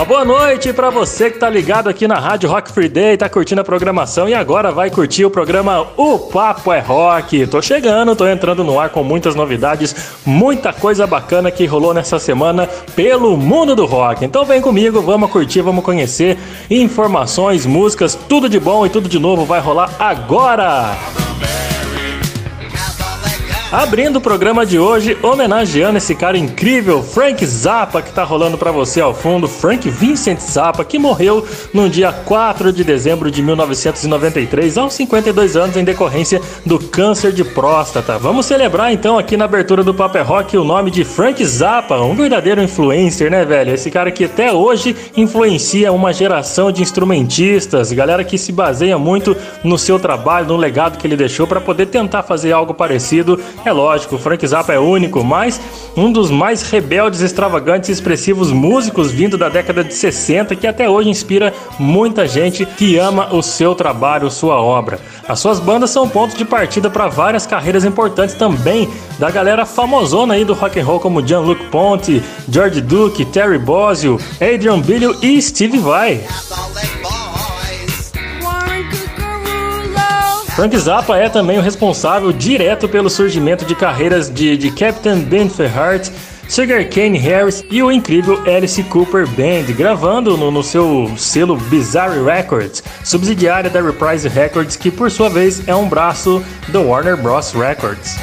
Uma boa noite para você que tá ligado aqui na Rádio Rock Free Day, tá curtindo a programação e agora vai curtir o programa O Papo é Rock. Tô chegando, tô entrando no ar com muitas novidades, muita coisa bacana que rolou nessa semana pelo mundo do rock. Então vem comigo, vamos curtir, vamos conhecer informações, músicas, tudo de bom e tudo de novo vai rolar agora. Abrindo o programa de hoje, homenageando esse cara incrível, Frank Zappa, que tá rolando para você ao fundo, Frank Vincent Zappa, que morreu no dia 4 de dezembro de 1993, aos 52 anos, em decorrência do câncer de próstata. Vamos celebrar então aqui na abertura do Paper Rock o nome de Frank Zappa, um verdadeiro influencer, né, velho? Esse cara que até hoje influencia uma geração de instrumentistas, galera que se baseia muito no seu trabalho, no legado que ele deixou para poder tentar fazer algo parecido é lógico, o Frank Zappa é único, mas um dos mais rebeldes, extravagantes e expressivos músicos vindo da década de 60 que até hoje inspira muita gente que ama o seu trabalho, sua obra. As suas bandas são pontos de partida para várias carreiras importantes também da galera famosona aí do rock and roll como Jean-Luc Ponty, George Duke, Terry Bozzio, Adrian Billio e Steve Vai. Frank Zappa é também o responsável direto pelo surgimento de carreiras de, de Captain Ben Ferhart, Sugar Cane Harris e o incrível Alice Cooper Band, gravando no, no, seu selo Bizarre Records, subsidiária da Reprise Records, que por sua vez é um braço do Warner Bros. Records.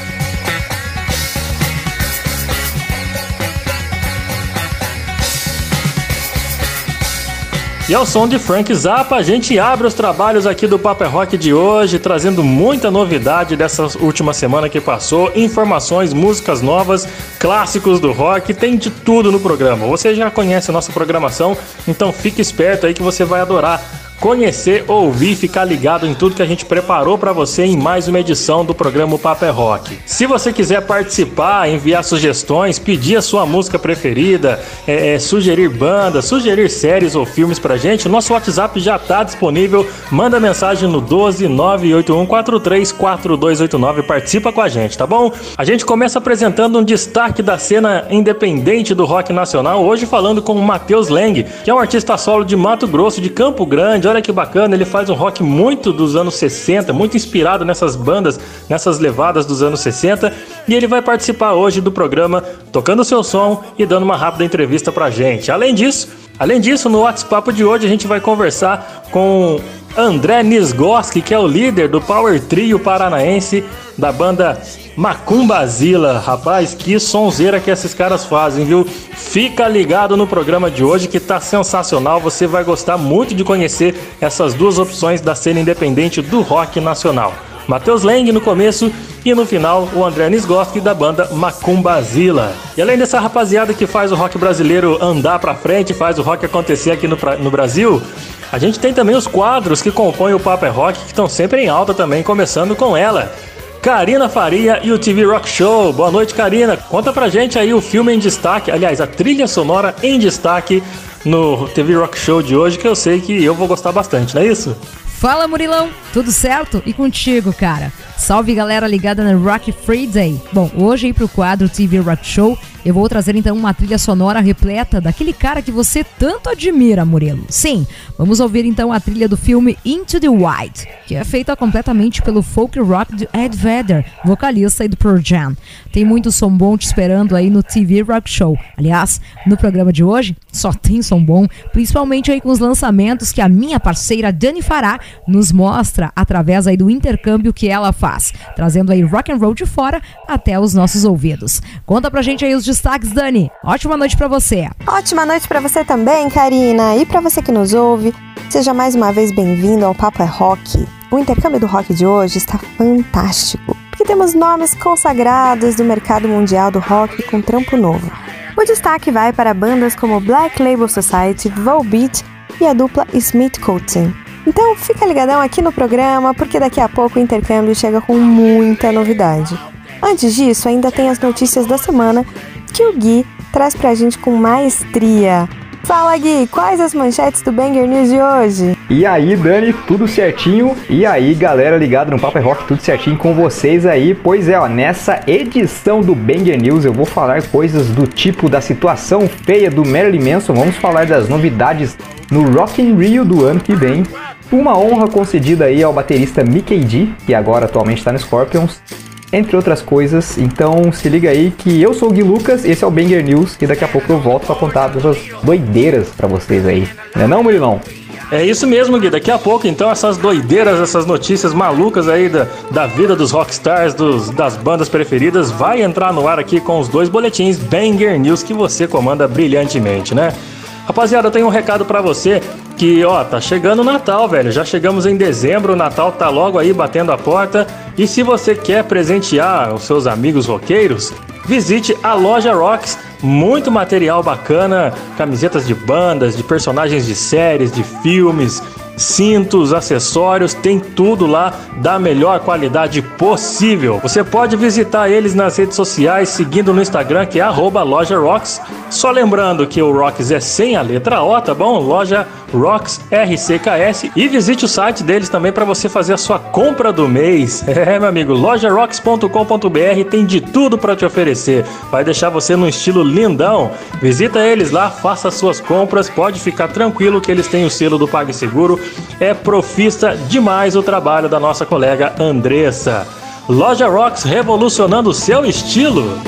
E ao som de Frank Zappa, a gente abre os trabalhos aqui do Paper Rock de hoje, trazendo muita novidade dessa última semana que passou, informações, músicas novas, clássicos do rock, tem de tudo no programa. Você já conhece a nossa programação, então fique esperto aí que você vai adorar conhecer, ouvir, ficar ligado em tudo que a gente preparou para você em mais uma edição do programa Paper Rock. Se você quiser participar, enviar sugestões, pedir a sua música preferida, é, é, sugerir bandas, sugerir séries ou filmes pra gente, nosso WhatsApp já está disponível. Manda mensagem no 12 98143 4289 participa com a gente, tá bom? A gente começa apresentando um destaque da cena independente do rock nacional, hoje falando com o Matheus Leng, que é um artista solo de Mato Grosso, de Campo Grande, olha que bacana, ele faz um rock muito dos anos 60, muito inspirado nessas bandas, nessas levadas dos anos 60, e ele vai participar hoje do programa tocando seu som e dando uma rápida entrevista pra gente. Além disso, além disso, no WhatsApp de hoje a gente vai conversar com André Nisgoski, que é o líder do Power Trio paranaense da banda Macumbazila. Rapaz, que sonzeira que esses caras fazem, viu? Fica ligado no programa de hoje que tá sensacional. Você vai gostar muito de conhecer essas duas opções da cena independente do rock nacional. Matheus Leng no começo e no final o André Nisgoski da banda Macumbazila. E além dessa rapaziada que faz o rock brasileiro andar pra frente, faz o rock acontecer aqui no, no Brasil, a gente tem também os quadros que compõem o Paper é Rock que estão sempre em alta também, começando com ela. Karina Faria e o TV Rock Show. Boa noite, Karina. Conta pra gente aí o filme em destaque, aliás, a trilha sonora em destaque no TV Rock Show de hoje, que eu sei que eu vou gostar bastante, não é isso? Fala Murilão, tudo certo? E contigo, cara? Salve galera ligada no Rock Free Day. Bom, hoje aí pro quadro TV Rock Show eu vou trazer então uma trilha sonora repleta daquele cara que você tanto admira, Murilo. Sim, vamos ouvir então a trilha do filme Into the Wild, que é feita completamente pelo folk rock de Ed Vedder, vocalista do Pearl Jam. Tem muito som bom te esperando aí no TV Rock Show. Aliás, no programa de hoje só tem som bom, principalmente aí com os lançamentos que a minha parceira Dani Fará nos mostra através aí do intercâmbio que ela faz, trazendo aí rock and roll de fora até os nossos ouvidos. Conta pra gente aí os destaques, Dani. Ótima noite para você. Ótima noite para você também, Karina. E para você que nos ouve, seja mais uma vez bem-vindo ao Papo é Rock. O intercâmbio do rock de hoje está fantástico, porque temos nomes consagrados do mercado mundial do rock com trampo novo. O destaque vai para bandas como Black Label Society, Volbeat e a dupla Smith Coating. Então fica ligadão aqui no programa, porque daqui a pouco o intercâmbio chega com muita novidade. Antes disso, ainda tem as notícias da semana que o Gui traz pra gente com maestria. Fala Gui, quais as manchetes do Banger News de hoje? E aí, Dani, tudo certinho? E aí, galera ligada no Papo é Rock, tudo certinho com vocês aí? Pois é, ó, nessa edição do Banger News eu vou falar coisas do tipo da situação feia do Marilyn Manson, vamos falar das novidades no Rock in Rio do ano que vem, uma honra concedida aí ao baterista Mickey D, que agora atualmente está no Scorpions, entre outras coisas. Então se liga aí que eu sou o Gui Lucas, esse é o Banger News e daqui a pouco eu volto para contar essas doideiras para vocês aí. Não é não, Murilão? É isso mesmo, Gui. Daqui a pouco, então, essas doideiras, essas notícias malucas aí da, da vida dos rockstars, dos, das bandas preferidas, vai entrar no ar aqui com os dois boletins Banger News que você comanda brilhantemente, né? Rapaziada, eu tenho um recado para você que, ó, tá chegando o Natal, velho. Já chegamos em dezembro, o Natal tá logo aí batendo a porta. E se você quer presentear os seus amigos roqueiros, visite a loja Rocks. Muito material bacana, camisetas de bandas, de personagens de séries, de filmes, cintos, acessórios, tem tudo lá da melhor qualidade possível. Você pode visitar eles nas redes sociais, seguindo no Instagram, que é @loja_rocks. Só lembrando que o Rocks é sem a letra O, tá bom? Loja Rocks RCKS e visite o site deles também para você fazer a sua compra do mês. É, meu amigo, lojarocks.com.br tem de tudo para te oferecer. Vai deixar você no estilo lindão. Visita eles lá, faça suas compras, pode ficar tranquilo que eles têm o selo do PagSeguro é profissa demais o trabalho da nossa colega Andressa. Loja Rocks revolucionando o seu estilo.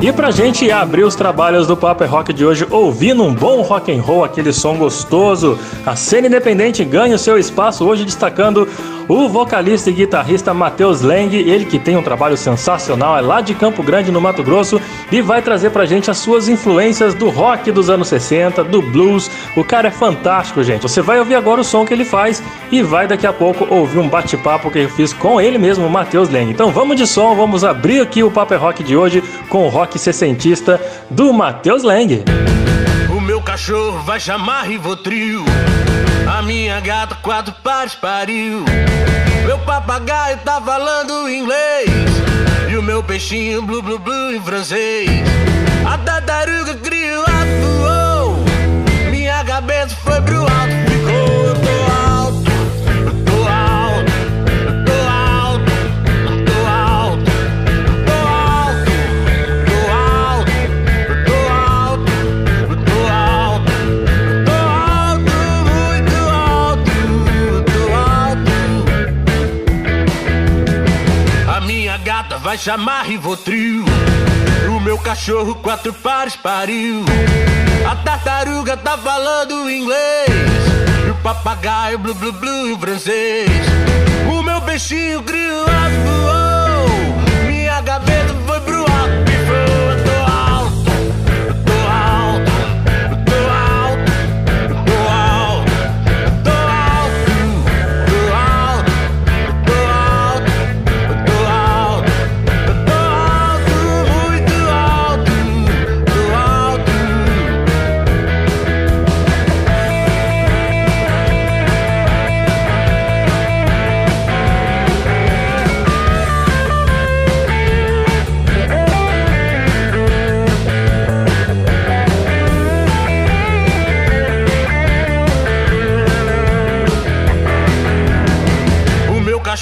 E pra gente abrir os trabalhos do Paper Rock de hoje ouvindo um bom rock and roll, aquele som gostoso, a cena independente ganha o seu espaço hoje destacando o vocalista e guitarrista Matheus Leng, ele que tem um trabalho sensacional, é lá de Campo Grande, no Mato Grosso, e vai trazer pra gente as suas influências do rock dos anos 60, do blues. O cara é fantástico, gente. Você vai ouvir agora o som que ele faz e vai daqui a pouco ouvir um bate-papo que eu fiz com ele mesmo, Matheus Leng. Então vamos de som, vamos abrir aqui o Paper Rock de hoje com o rock sessentista do Matheus Leng. O meu cachorro vai chamar Rivotril. A minha gata quatro pares pariu. Meu papagaio tá falando inglês. E o meu peixinho blu blu blu em francês. A tartaruga criou voou. Minha cabeça foi pro alto, vai chamar Rivotril. O meu cachorro quatro pares pariu. A tartaruga tá falando inglês. E o papagaio blu blu blu em francês. O meu peixinho criou voou. Minha gaveta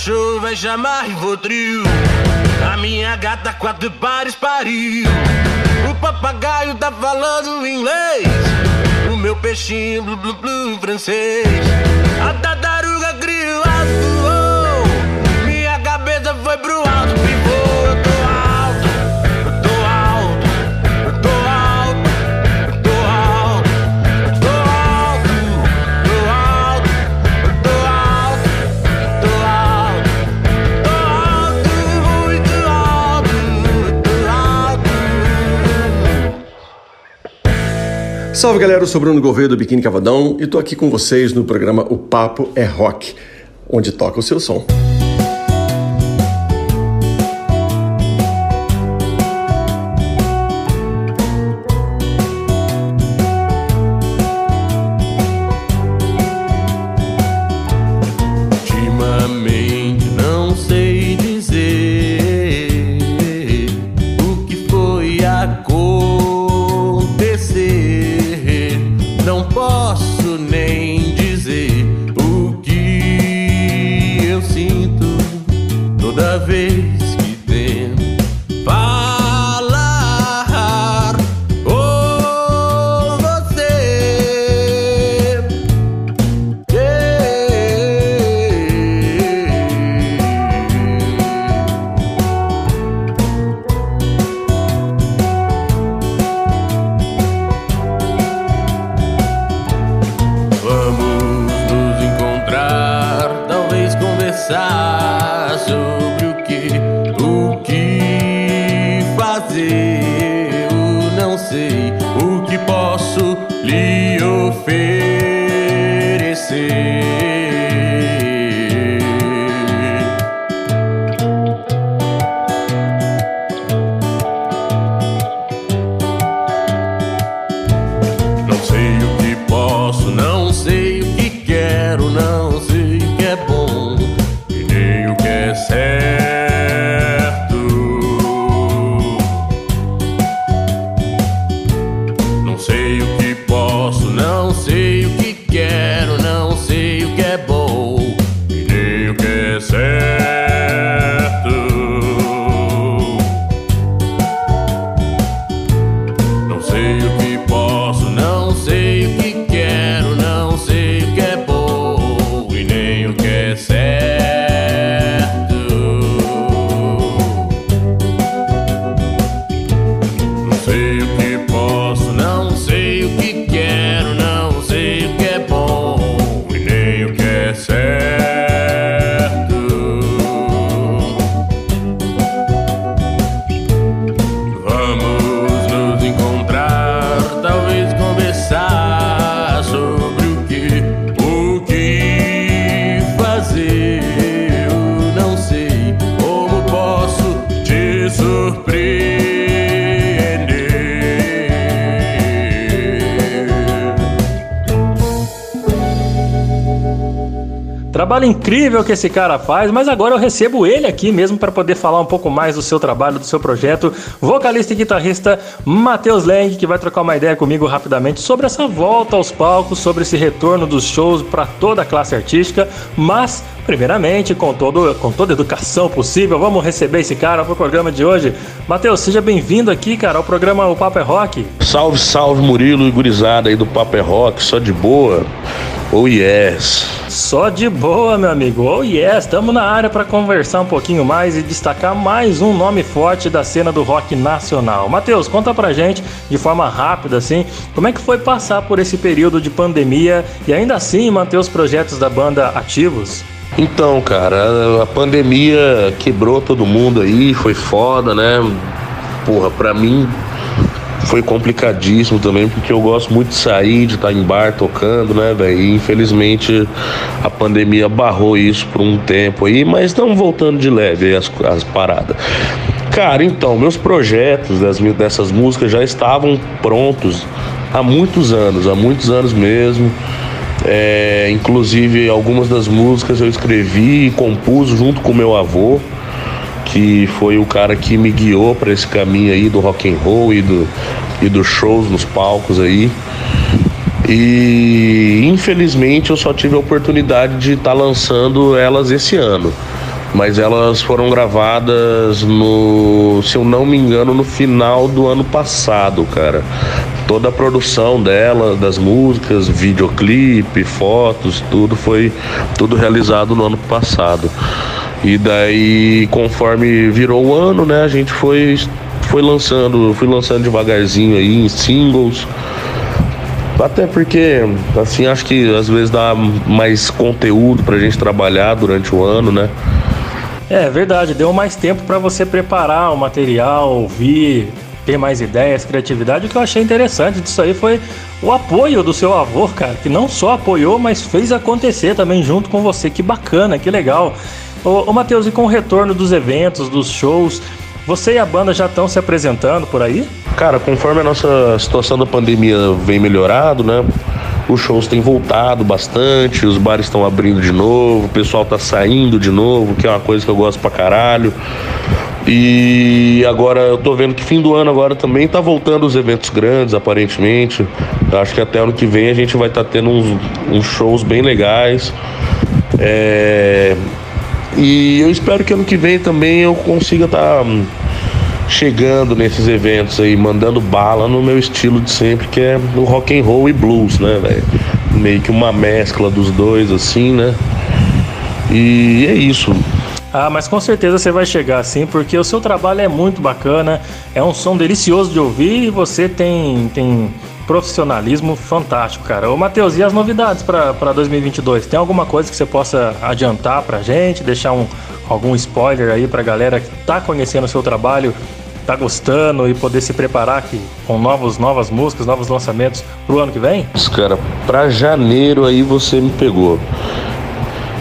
Cachorro vai chamar Rivotril. A minha gata quatro pares pariu. O papagaio tá falando inglês. O meu peixinho blu blu blu francês. A Salve galera, eu sou Bruno Gouveia do Biquíni Cavadão e tô aqui com vocês no programa O Papo é Rock, onde toca o seu som. Incrível que esse cara faz, mas agora eu recebo ele aqui mesmo para poder falar um pouco mais do seu trabalho, do seu projeto. Vocalista e guitarrista Matheus Lang, que vai trocar uma ideia comigo rapidamente sobre essa volta aos palcos, sobre esse retorno dos shows para toda a classe artística. Mas, primeiramente, com, todo, com toda a educação possível, vamos receber esse cara pro programa de hoje. Matheus, seja bem-vindo aqui, cara, ao programa O Papo é Rock. Salve, salve Murilo e gurizada aí do Papo é Rock, só de boa. Oh yes. Só de boa, meu amigo. Oh yes, estamos na área para conversar um pouquinho mais e destacar mais um nome forte da cena do rock nacional. Matheus, conta pra gente de forma rápida assim, como é que foi passar por esse período de pandemia e ainda assim manter os projetos da banda ativos? Então, cara, a pandemia quebrou todo mundo aí, foi foda, né? Porra, pra mim foi complicadíssimo também, porque eu gosto muito de sair, de estar em bar tocando, né, velho? E infelizmente a pandemia barrou isso por um tempo aí, mas estamos voltando de leve as, as paradas. Cara, então, meus projetos das, dessas músicas já estavam prontos há muitos anos, há muitos anos mesmo. É, inclusive, algumas das músicas eu escrevi e compus junto com meu avô, que foi o cara que me guiou para esse caminho aí do rock and roll e do e dos shows nos palcos aí. E infelizmente eu só tive a oportunidade de estar lançando elas esse ano. Mas elas foram gravadas no, se eu não me engano, no final do ano passado, cara. Toda a produção dela, das músicas, videoclipe, fotos, tudo foi tudo realizado no ano passado. E daí, conforme virou o ano, né, a gente foi foi lançando, fui lançando devagarzinho aí em singles. Até porque, assim, acho que às vezes dá mais conteúdo pra gente trabalhar durante o ano, né? É verdade, deu mais tempo para você preparar o material, ouvir, ter mais ideias, criatividade. O que eu achei interessante disso aí foi o apoio do seu avô, cara, que não só apoiou, mas fez acontecer também junto com você. Que bacana, que legal. Ô, ô Matheus, e com o retorno dos eventos, dos shows, você e a banda já estão se apresentando por aí? Cara, conforme a nossa situação da pandemia vem melhorado, né? Os shows têm voltado bastante, os bares estão abrindo de novo, o pessoal tá saindo de novo, que é uma coisa que eu gosto pra caralho. E agora eu tô vendo que fim do ano agora também tá voltando os eventos grandes, aparentemente. Eu acho que até ano que vem a gente vai estar tendo uns, uns shows bem legais. É, E eu espero que ano que vem também eu consiga estar chegando nesses eventos aí, mandando bala no meu estilo de sempre, que é o rock and roll e blues, né, velho? Meio que uma mescla dos dois, assim, né? E é isso. Ah, mas com certeza você vai chegar assim, porque o seu trabalho é muito bacana, é um som delicioso de ouvir e você tem, tem profissionalismo fantástico, cara. Ô, Matheus, e as novidades para 2022? Tem alguma coisa que você possa adiantar pra gente, deixar um, algum spoiler aí pra galera que tá conhecendo o seu trabalho tá gostando e poder se preparar aqui com novos, novas músicas, novos lançamentos pro ano que vem? Cara, pra janeiro aí você me pegou.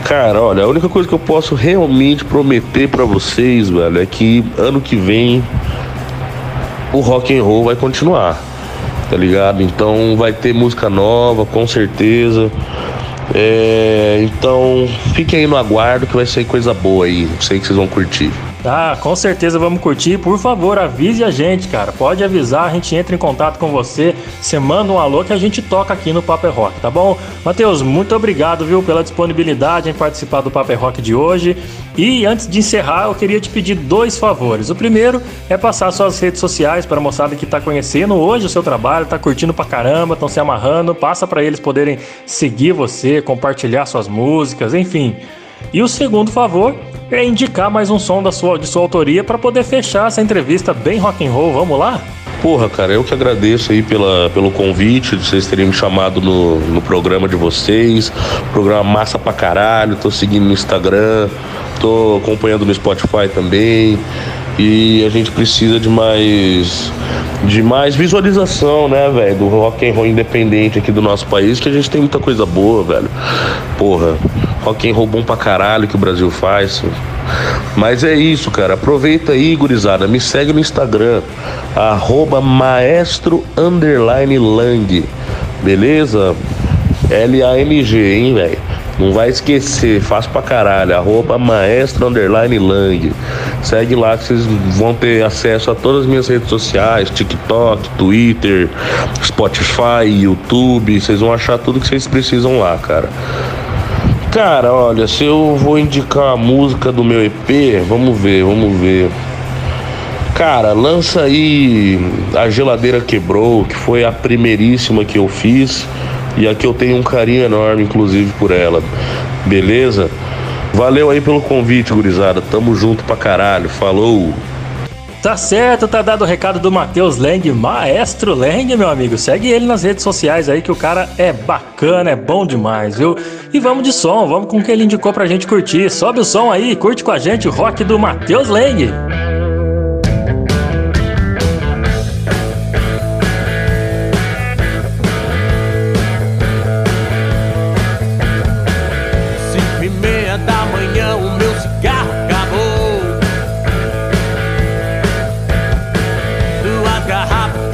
Cara, olha, a única coisa que eu posso realmente prometer para vocês, velho, é que ano que vem o rock and roll vai continuar, tá ligado? Então vai ter música nova, com certeza. É, então fiquem aí no aguardo que vai sair coisa boa aí. Sei que vocês vão curtir. Ah, com certeza vamos curtir. Por favor, avise a gente, cara. Pode avisar, a gente entra em contato com você. Você manda um alô que a gente toca aqui no Paper Rock, tá bom? Matheus, muito obrigado, viu, pela disponibilidade em participar do Paper Rock de hoje. E antes de encerrar, eu queria te pedir dois favores. O primeiro é passar suas redes sociais para a moçada que está conhecendo hoje o seu trabalho, está curtindo pra caramba, estão se amarrando. Passa para eles poderem seguir você, compartilhar suas músicas, enfim. E o segundo favor é indicar mais um som da sua, de sua autoria para poder fechar essa entrevista bem rock and roll. Vamos lá? Porra, cara, eu que agradeço aí pela, pelo convite, de vocês terem me chamado no, no programa de vocês. Programa massa pra caralho, tô seguindo no Instagram, tô acompanhando no Spotify também. E a gente precisa de mais de mais visualização, né, velho, do rock and roll independente aqui do nosso país, que a gente tem muita coisa boa, velho. Porra, rock and roll bom pra caralho que o Brasil faz. Mas é isso, cara. Aproveita aí, gurizada. Me segue no Instagram, arroba maestro lang. Beleza? L-A-N-G, hein, velho? Não vai esquecer, faz pra caralho. Arroba maestro underline lang. Segue lá que vocês vão ter acesso a todas as minhas redes sociais: TikTok, Twitter, Spotify, YouTube. Vocês vão achar tudo que vocês precisam lá, cara. Cara, olha, se eu vou indicar a música do meu EP, vamos ver, vamos ver. Cara, lança aí A Geladeira Quebrou, que foi a primeiríssima que eu fiz e a que eu tenho um carinho enorme, inclusive, por ela. Beleza? Valeu aí pelo convite, gurizada. Tamo junto pra caralho. Falou! Tá certo, tá dado o recado do Matheus Leng, Maestro Leng, meu amigo. Segue ele nas redes sociais aí que o cara é bacana, é bom demais, viu? E vamos de som, vamos com o que ele indicou pra gente curtir. Sobe o som aí, curte com a gente o rock do Matheus Leng. Fico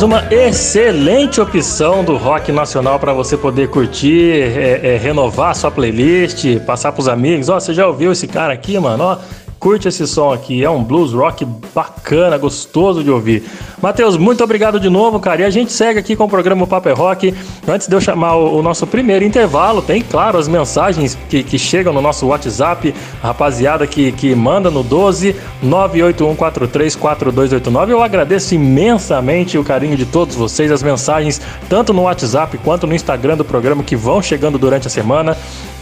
mais uma excelente opção do rock nacional para você poder curtir, é, é, renovar sua playlist, passar pros amigos. Ó, você já ouviu esse cara aqui, mano? Ó, curte esse som aqui. É um blues rock bacana, gostoso de ouvir. Matheus, muito obrigado de novo, cara. E a gente segue aqui com o programa Paper é Rock. Antes de eu chamar o, o nosso primeiro intervalo, tem, claro, as mensagens que, que chegam no nosso WhatsApp. Rapaziada que, que manda no 12 981434289. Eu agradeço imensamente o carinho de todos vocês, as mensagens, tanto no WhatsApp quanto no Instagram do programa que vão chegando durante a semana.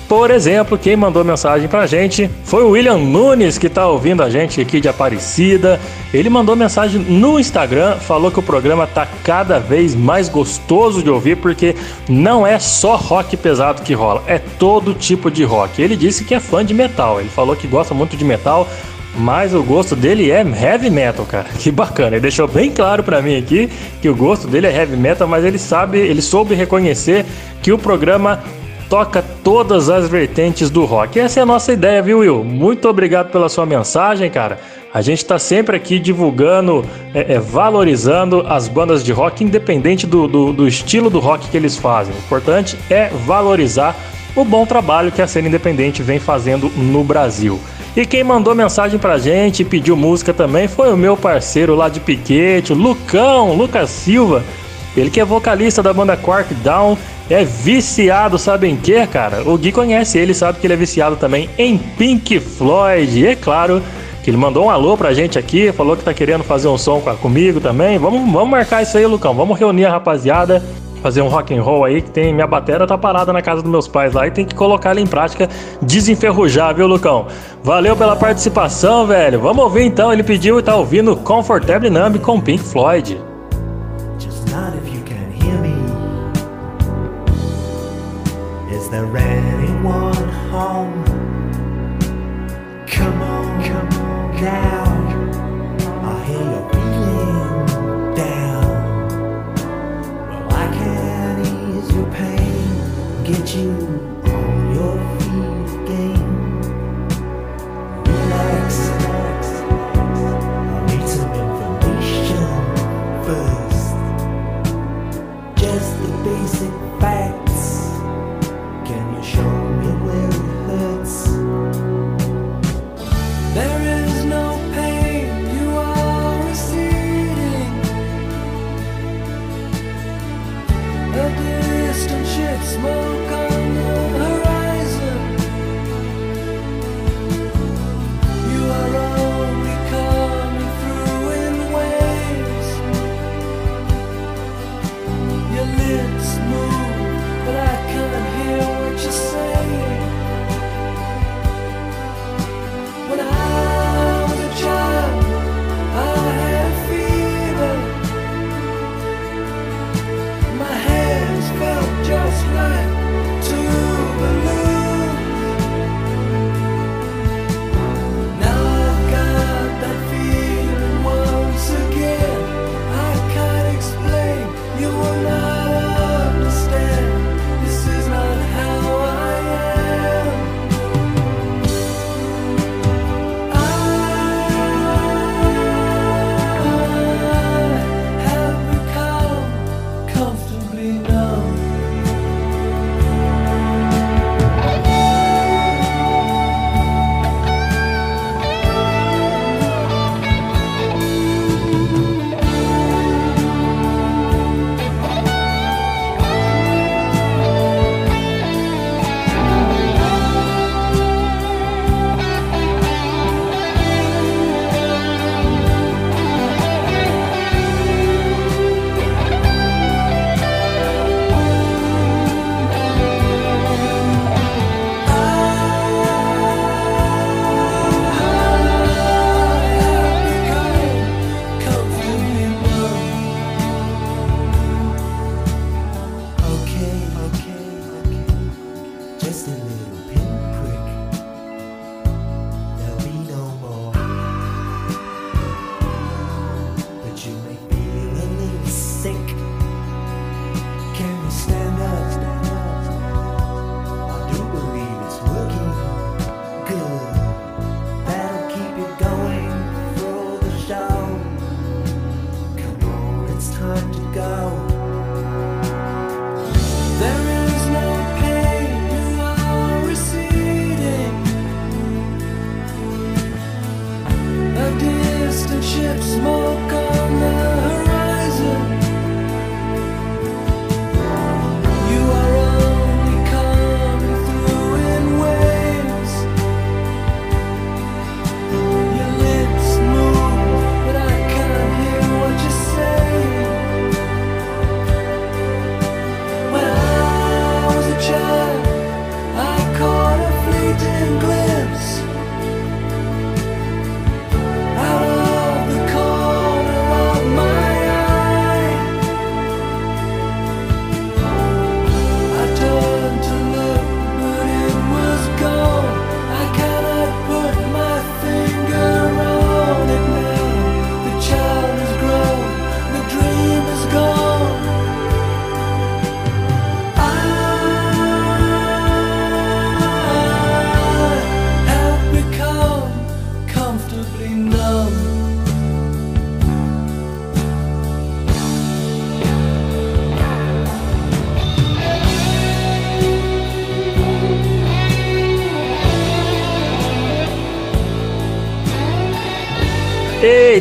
Por exemplo, quem mandou mensagem pra gente foi o William Nunes, que tá ouvindo a gente aqui de Aparecida. Ele mandou mensagem no Instagram, falou que o programa tá cada vez mais gostoso de ouvir, porque não é só rock pesado que rola, é todo tipo de rock. Ele disse que é fã de metal, ele falou que gosta muito de metal, mas o gosto dele é heavy metal, cara. Que bacana. Ele deixou bem claro para mim aqui que o gosto dele é heavy metal, mas ele sabe, ele soube reconhecer que o programa toca todas as vertentes do rock. Essa é a nossa ideia, viu, Will? Muito obrigado pela sua mensagem, cara. A gente está sempre aqui divulgando, é, é, valorizando as bandas de rock, independente do, do, do estilo do rock que eles fazem. O importante é valorizar o bom trabalho que a cena independente vem fazendo no Brasil. E quem mandou mensagem pra gente e pediu música também foi o meu parceiro lá de Piquete, o Lucão, Lucas Silva. Ele que é vocalista da banda Quark Down é viciado, sabe em quê, cara? O Gui conhece ele, sabe que ele é viciado também em Pink Floyd. E é claro que ele mandou um alô pra gente aqui, falou que tá querendo fazer um som comigo também. Vamos, vamos marcar isso aí, Lucão. Vamos reunir a rapaziada, fazer um rock and roll aí, que tem minha bateria tá parada na casa dos meus pais lá e tem que colocar ela em prática, desenferrujar, viu, Lucão? Valeu pela participação, velho. Vamos ouvir então, ele pediu e tá ouvindo Comfortable Numb com Pink Floyd. There anyone home? Come on, come on now. I hear you're feeling down. Well, I can ease your pain, get you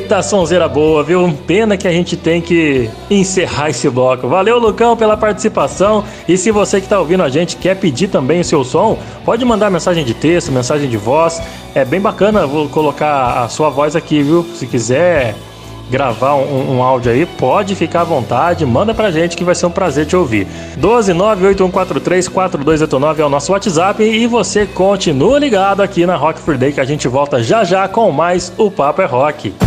Eita, sonzeira boa, viu? Pena que a gente tem que encerrar esse bloco. Valeu, Lucão, pela participação. E se você que está ouvindo a gente quer pedir também o seu som, pode mandar mensagem de texto, mensagem de voz. É bem bacana, vou colocar a sua voz aqui, viu? Se quiser gravar um, um, áudio aí, pode ficar à vontade, manda pra gente que vai ser um prazer te ouvir. 12981434289 é o nosso WhatsApp e você continua ligado aqui na Rock for Day que a gente volta já já com mais o Papo é Rock.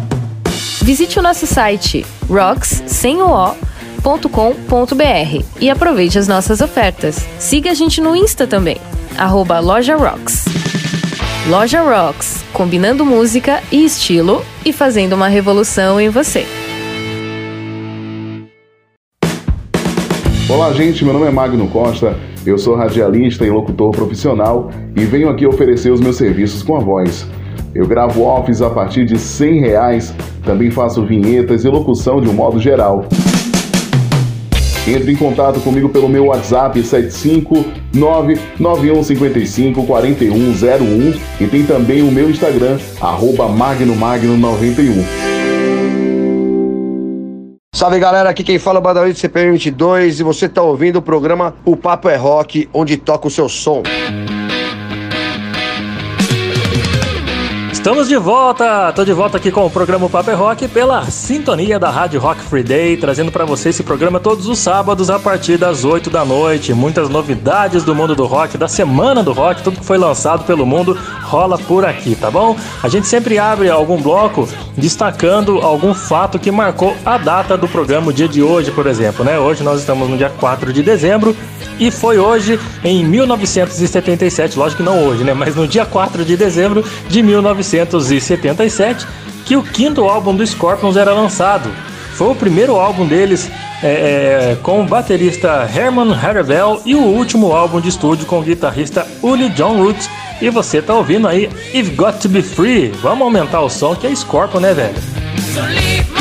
Visite o nosso site rocks e aproveite as nossas ofertas. Siga a gente no Insta também, arroba Loja Rocks. Loja Rocks, combinando música e estilo e fazendo uma revolução em você. Olá, gente. Meu nome é Magno Costa. Eu sou radialista e locutor profissional e venho aqui oferecer os meus serviços com a voz. Eu gravo offs a partir de 100 reais, também faço vinhetas e locução de um modo geral. Entre em contato comigo pelo meu WhatsApp 75991554101 e tem também o meu Instagram, arroba magnomagno91. Salve galera, aqui quem fala é o Badalito CPM 22 e você está ouvindo o programa O Papo é Rock, onde toca o seu som. Estamos de volta! Tô de volta aqui com o programa Paper Rock pela sintonia da Rádio Rock Free Day, trazendo para você esse programa todos os sábados a partir das 8 da noite. Muitas novidades do mundo do rock, da semana do rock, tudo que foi lançado pelo mundo rola por aqui, tá bom? A gente sempre abre algum bloco destacando algum fato que marcou a data do programa, o dia de hoje, por exemplo, né? Hoje nós estamos no dia 4 de dezembro e foi hoje, em 1977, lógico que não hoje, né? Mas no dia 4 de dezembro de 1977, que o quinto álbum do Scorpions era lançado. Foi o primeiro álbum deles é, é, com o baterista Herman Harebell e o último álbum de estúdio com o guitarrista Uli John Root. E você tá ouvindo aí You've Got to Be Free. Vamos aumentar o som que é Scorpion, né, velho? So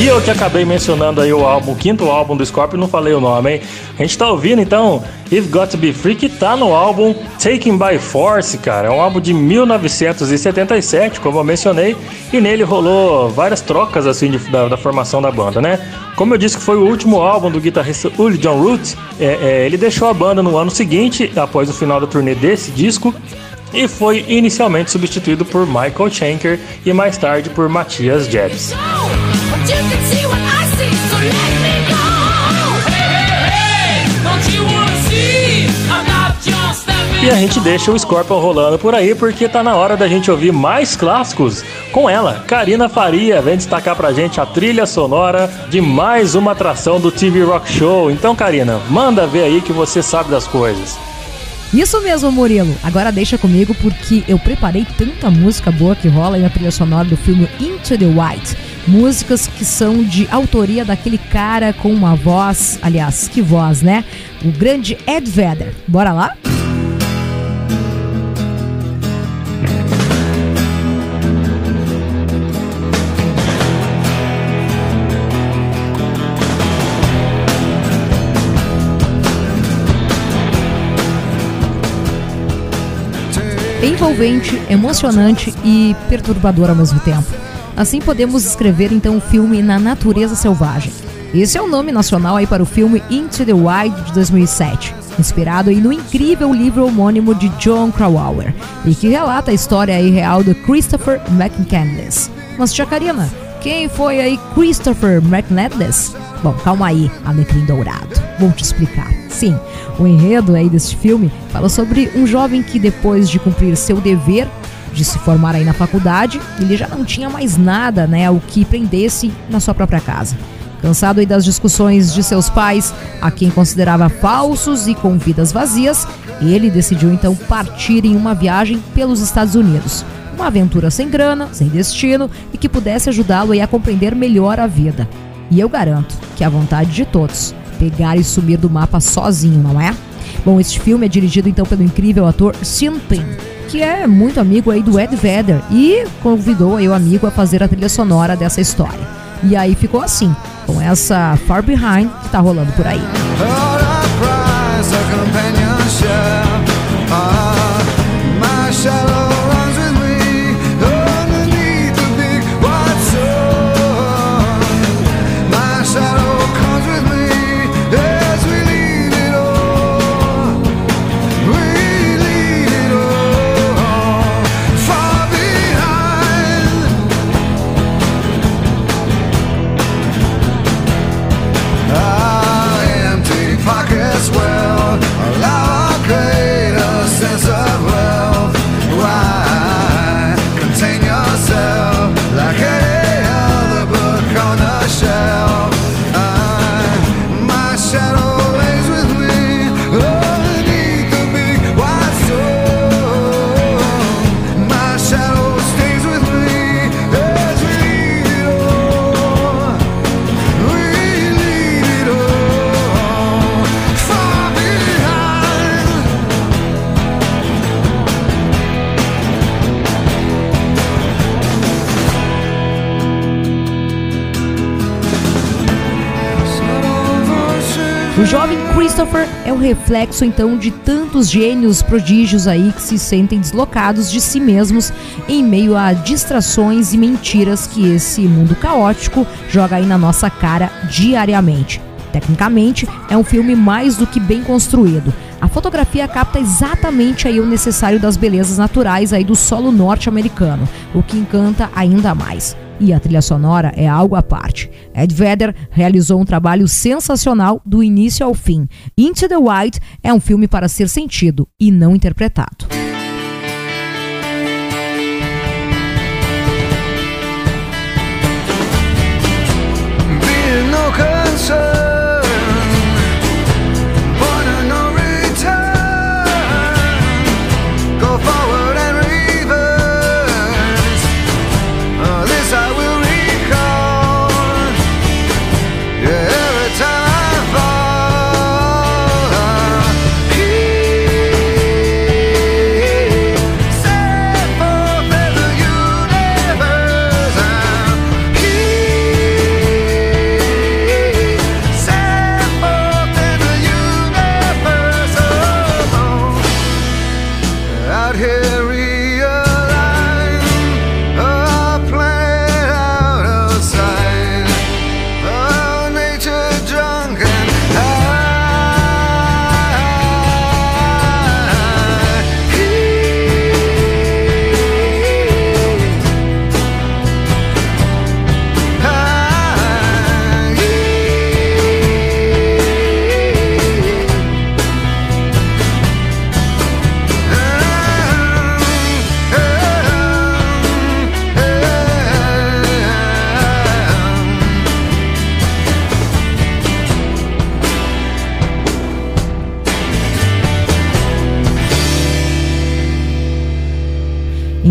E eu que acabei mencionando aí o álbum, o quinto álbum do Scorpion, não falei o nome, hein? A gente tá ouvindo então You've Got to Be Free, que tá no álbum Taken by Force, cara. É um álbum de 1977, como eu mencionei, e nele rolou várias trocas assim de, da, da, formação da banda, né? Como eu disse que foi o último álbum do guitarrista Uli John Root, é, é, ele deixou a banda no ano seguinte, após o final da turnê desse disco, e foi inicialmente substituído por Michael Schenker e mais tarde por Matthias Jebs. gente deixa o Scorpion rolando por aí porque tá na hora da gente ouvir mais clássicos com ela. Karina Faria vem destacar pra gente a trilha sonora de mais uma atração do TV Rock Show. Então, Karina, manda ver aí que você sabe das coisas. Isso mesmo, Murilo. Agora deixa comigo porque eu preparei tanta música boa que rola aí na trilha sonora do filme Into the White. Músicas que são de autoria daquele cara com uma voz, aliás, que voz, né? O grande Ed Vedder. Bora lá? envolvente, emocionante e perturbador ao mesmo tempo. Assim podemos escrever então o filme Na Natureza Selvagem. Esse é o nome nacional aí para o filme Into the Wild de 2007, inspirado aí no incrível livro homônimo de John Krawauer e que relata a história aí real do Christopher McCandless. Mas tia Karina, quem foi aí Christopher McCandless? Bom, calma aí, Alecrim Dourado. Vou te explicar. Sim, o enredo aí deste filme fala sobre um jovem que depois de cumprir seu dever de se formar aí na faculdade, ele já não tinha mais nada, né, o que prendesse na sua própria casa. Cansado aí das discussões de seus pais, a quem considerava falsos e com vidas vazias, ele decidiu então partir em uma viagem pelos Estados Unidos. Uma aventura sem grana, sem destino e que pudesse ajudá-lo a compreender melhor a vida. E eu garanto que a vontade de todos pegar e sumir do mapa sozinho, não é? Bom, este filme é dirigido então pelo incrível ator Sean Penn, que é muito amigo aí do Ed Vedder e convidou aí o amigo a fazer a trilha sonora dessa história. E aí ficou assim, com essa Far Behind que tá rolando por aí. O Christopher é o reflexo então de tantos gênios prodígios aí que se sentem deslocados de si mesmos em meio a distrações e mentiras que esse mundo caótico joga aí na nossa cara diariamente. Tecnicamente, é um filme mais do que bem construído. A fotografia capta exatamente aí o necessário das belezas naturais aí do solo norte-americano, o que encanta ainda mais e a trilha sonora é algo à parte. Ed Vedder realizou um trabalho sensacional do início ao fim. Into the White é um filme para ser sentido e não interpretado. Being no concern.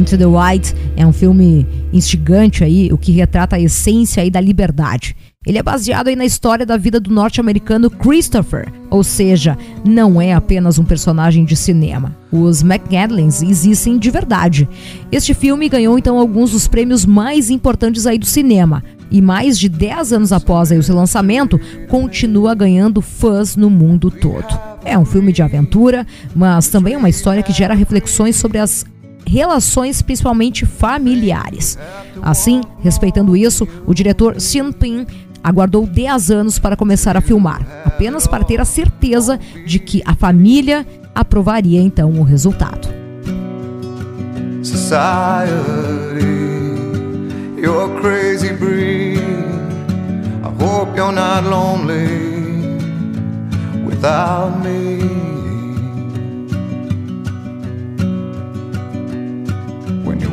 Into the White é um filme instigante aí, o que retrata a essência aí da liberdade. Ele é baseado aí na história da vida do norte-americano Christopher, ou seja, não é apenas um personagem de cinema. Os McGadlins existem de verdade. Este filme ganhou então alguns dos prêmios mais importantes aí do cinema, e mais de 10 anos após o seu lançamento, continua ganhando fãs no mundo todo. É um filme de aventura, mas também é uma história que gera reflexões sobre as relações principalmente familiares. Assim, respeitando isso, o diretor Sean Penn aguardou 10 anos para começar a filmar, apenas para ter a certeza de que a família aprovaria então o resultado. Society,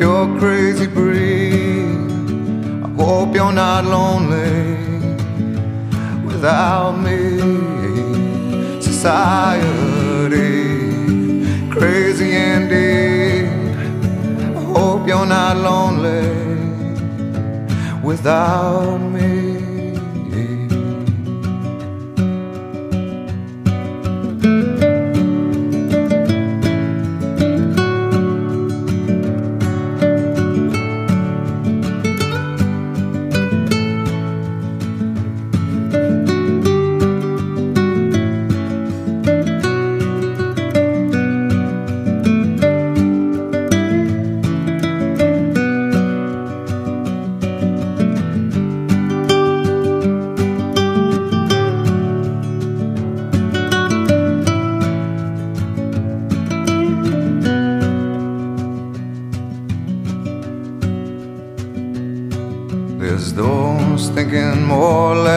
you're crazy breed. I hope you're not lonely without me. Society, crazy indeed. I hope you're not lonely without me.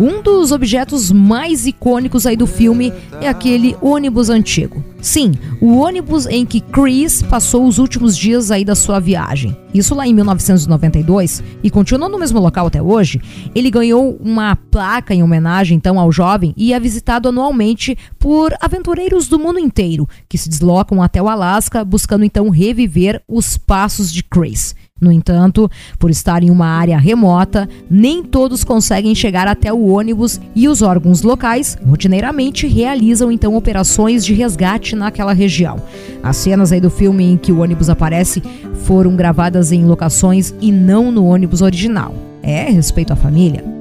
Um dos objetos mais icônicos aí do filme é aquele ônibus antigo. Sim, o ônibus em que Chris passou os últimos dias aí da sua viagem. Isso lá em 1992 e continuou no mesmo local até hoje. Ele ganhou uma placa em homenagem então ao jovem e é visitado anualmente por aventureiros do mundo inteiro que se deslocam até o Alasca buscando então reviver os passos de Chris. No entanto, por estar em uma área remota, nem todos conseguem chegar até o ônibus e os órgãos locais rotineiramente realizam então operações de resgate naquela região. As cenas aí do filme em que o ônibus aparece foram gravadas em locações e não no ônibus original. É respeito à família.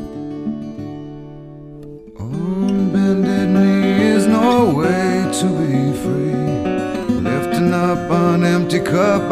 up empty cup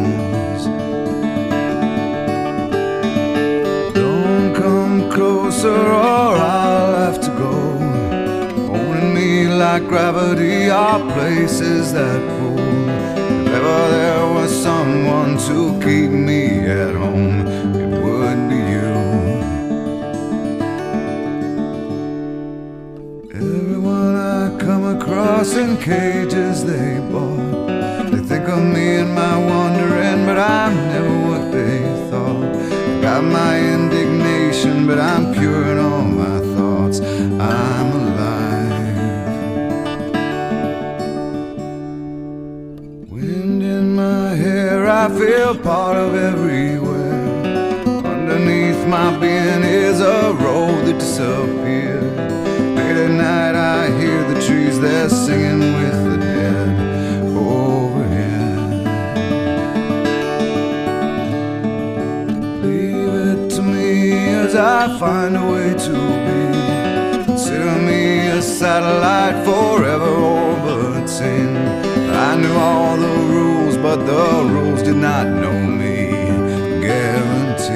Closer or I'll have to go. Holding me like gravity are places that pull. If ever there was someone to keep me at home, it would be you. Everyone I come across in cages they bought. They think of me and my wandering, but I'm never what they thought. Got my indignation, but I'm pure in all my thoughts. I'm alive. Wind in my hair, I feel part of everywhere. Underneath my being is a road that disappeared. Me as I find a way to be. Consider me a satellite forever orbiting. I knew all the rules, but the rules did not know me. Guarantee.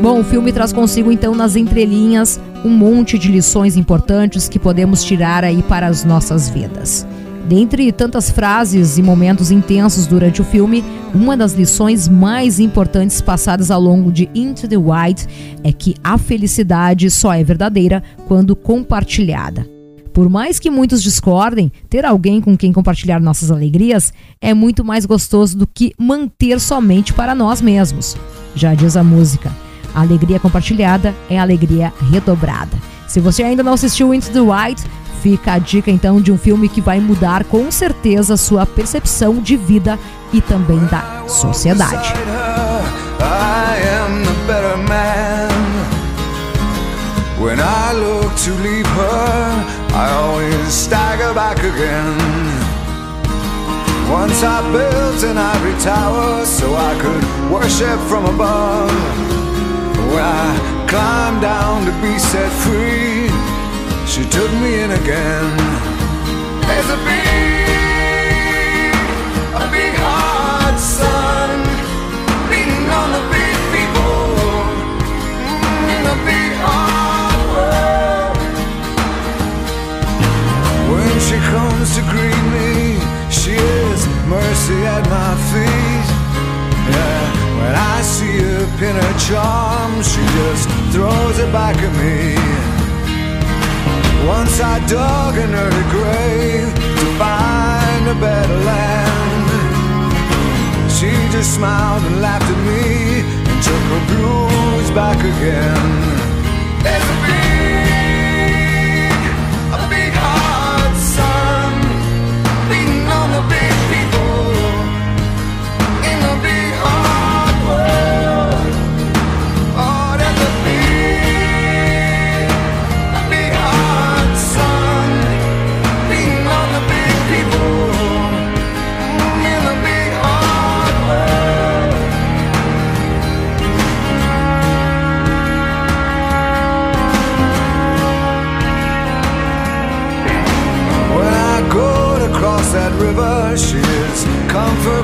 Bom, o filme traz consigo então nas entrelinhas um monte de lições importantes que podemos tirar aí para as nossas vidas. Dentre tantas frases e momentos intensos durante o filme, uma das lições mais importantes passadas ao longo de Into the Wild é que a felicidade só é verdadeira quando compartilhada. Por mais que muitos discordem, ter alguém com quem compartilhar nossas alegrias é muito mais gostoso do que manter somente para nós mesmos. Já diz a música. A alegria compartilhada é alegria redobrada. Se você ainda não assistiu Into the Wild, fica a dica então de um filme que vai mudar com certeza sua percepção de vida e também da sociedade. Once I built an ivory tower so I could worship from above. When I climbed down to be set free, she took me in again. There's a big, at me. Once I dug an early grave to find a better land. She just smiled and laughed at me and took her blues back again. There's a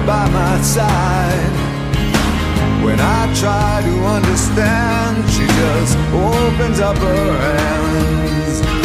by my side. When I try to understand, she just opens up her hands.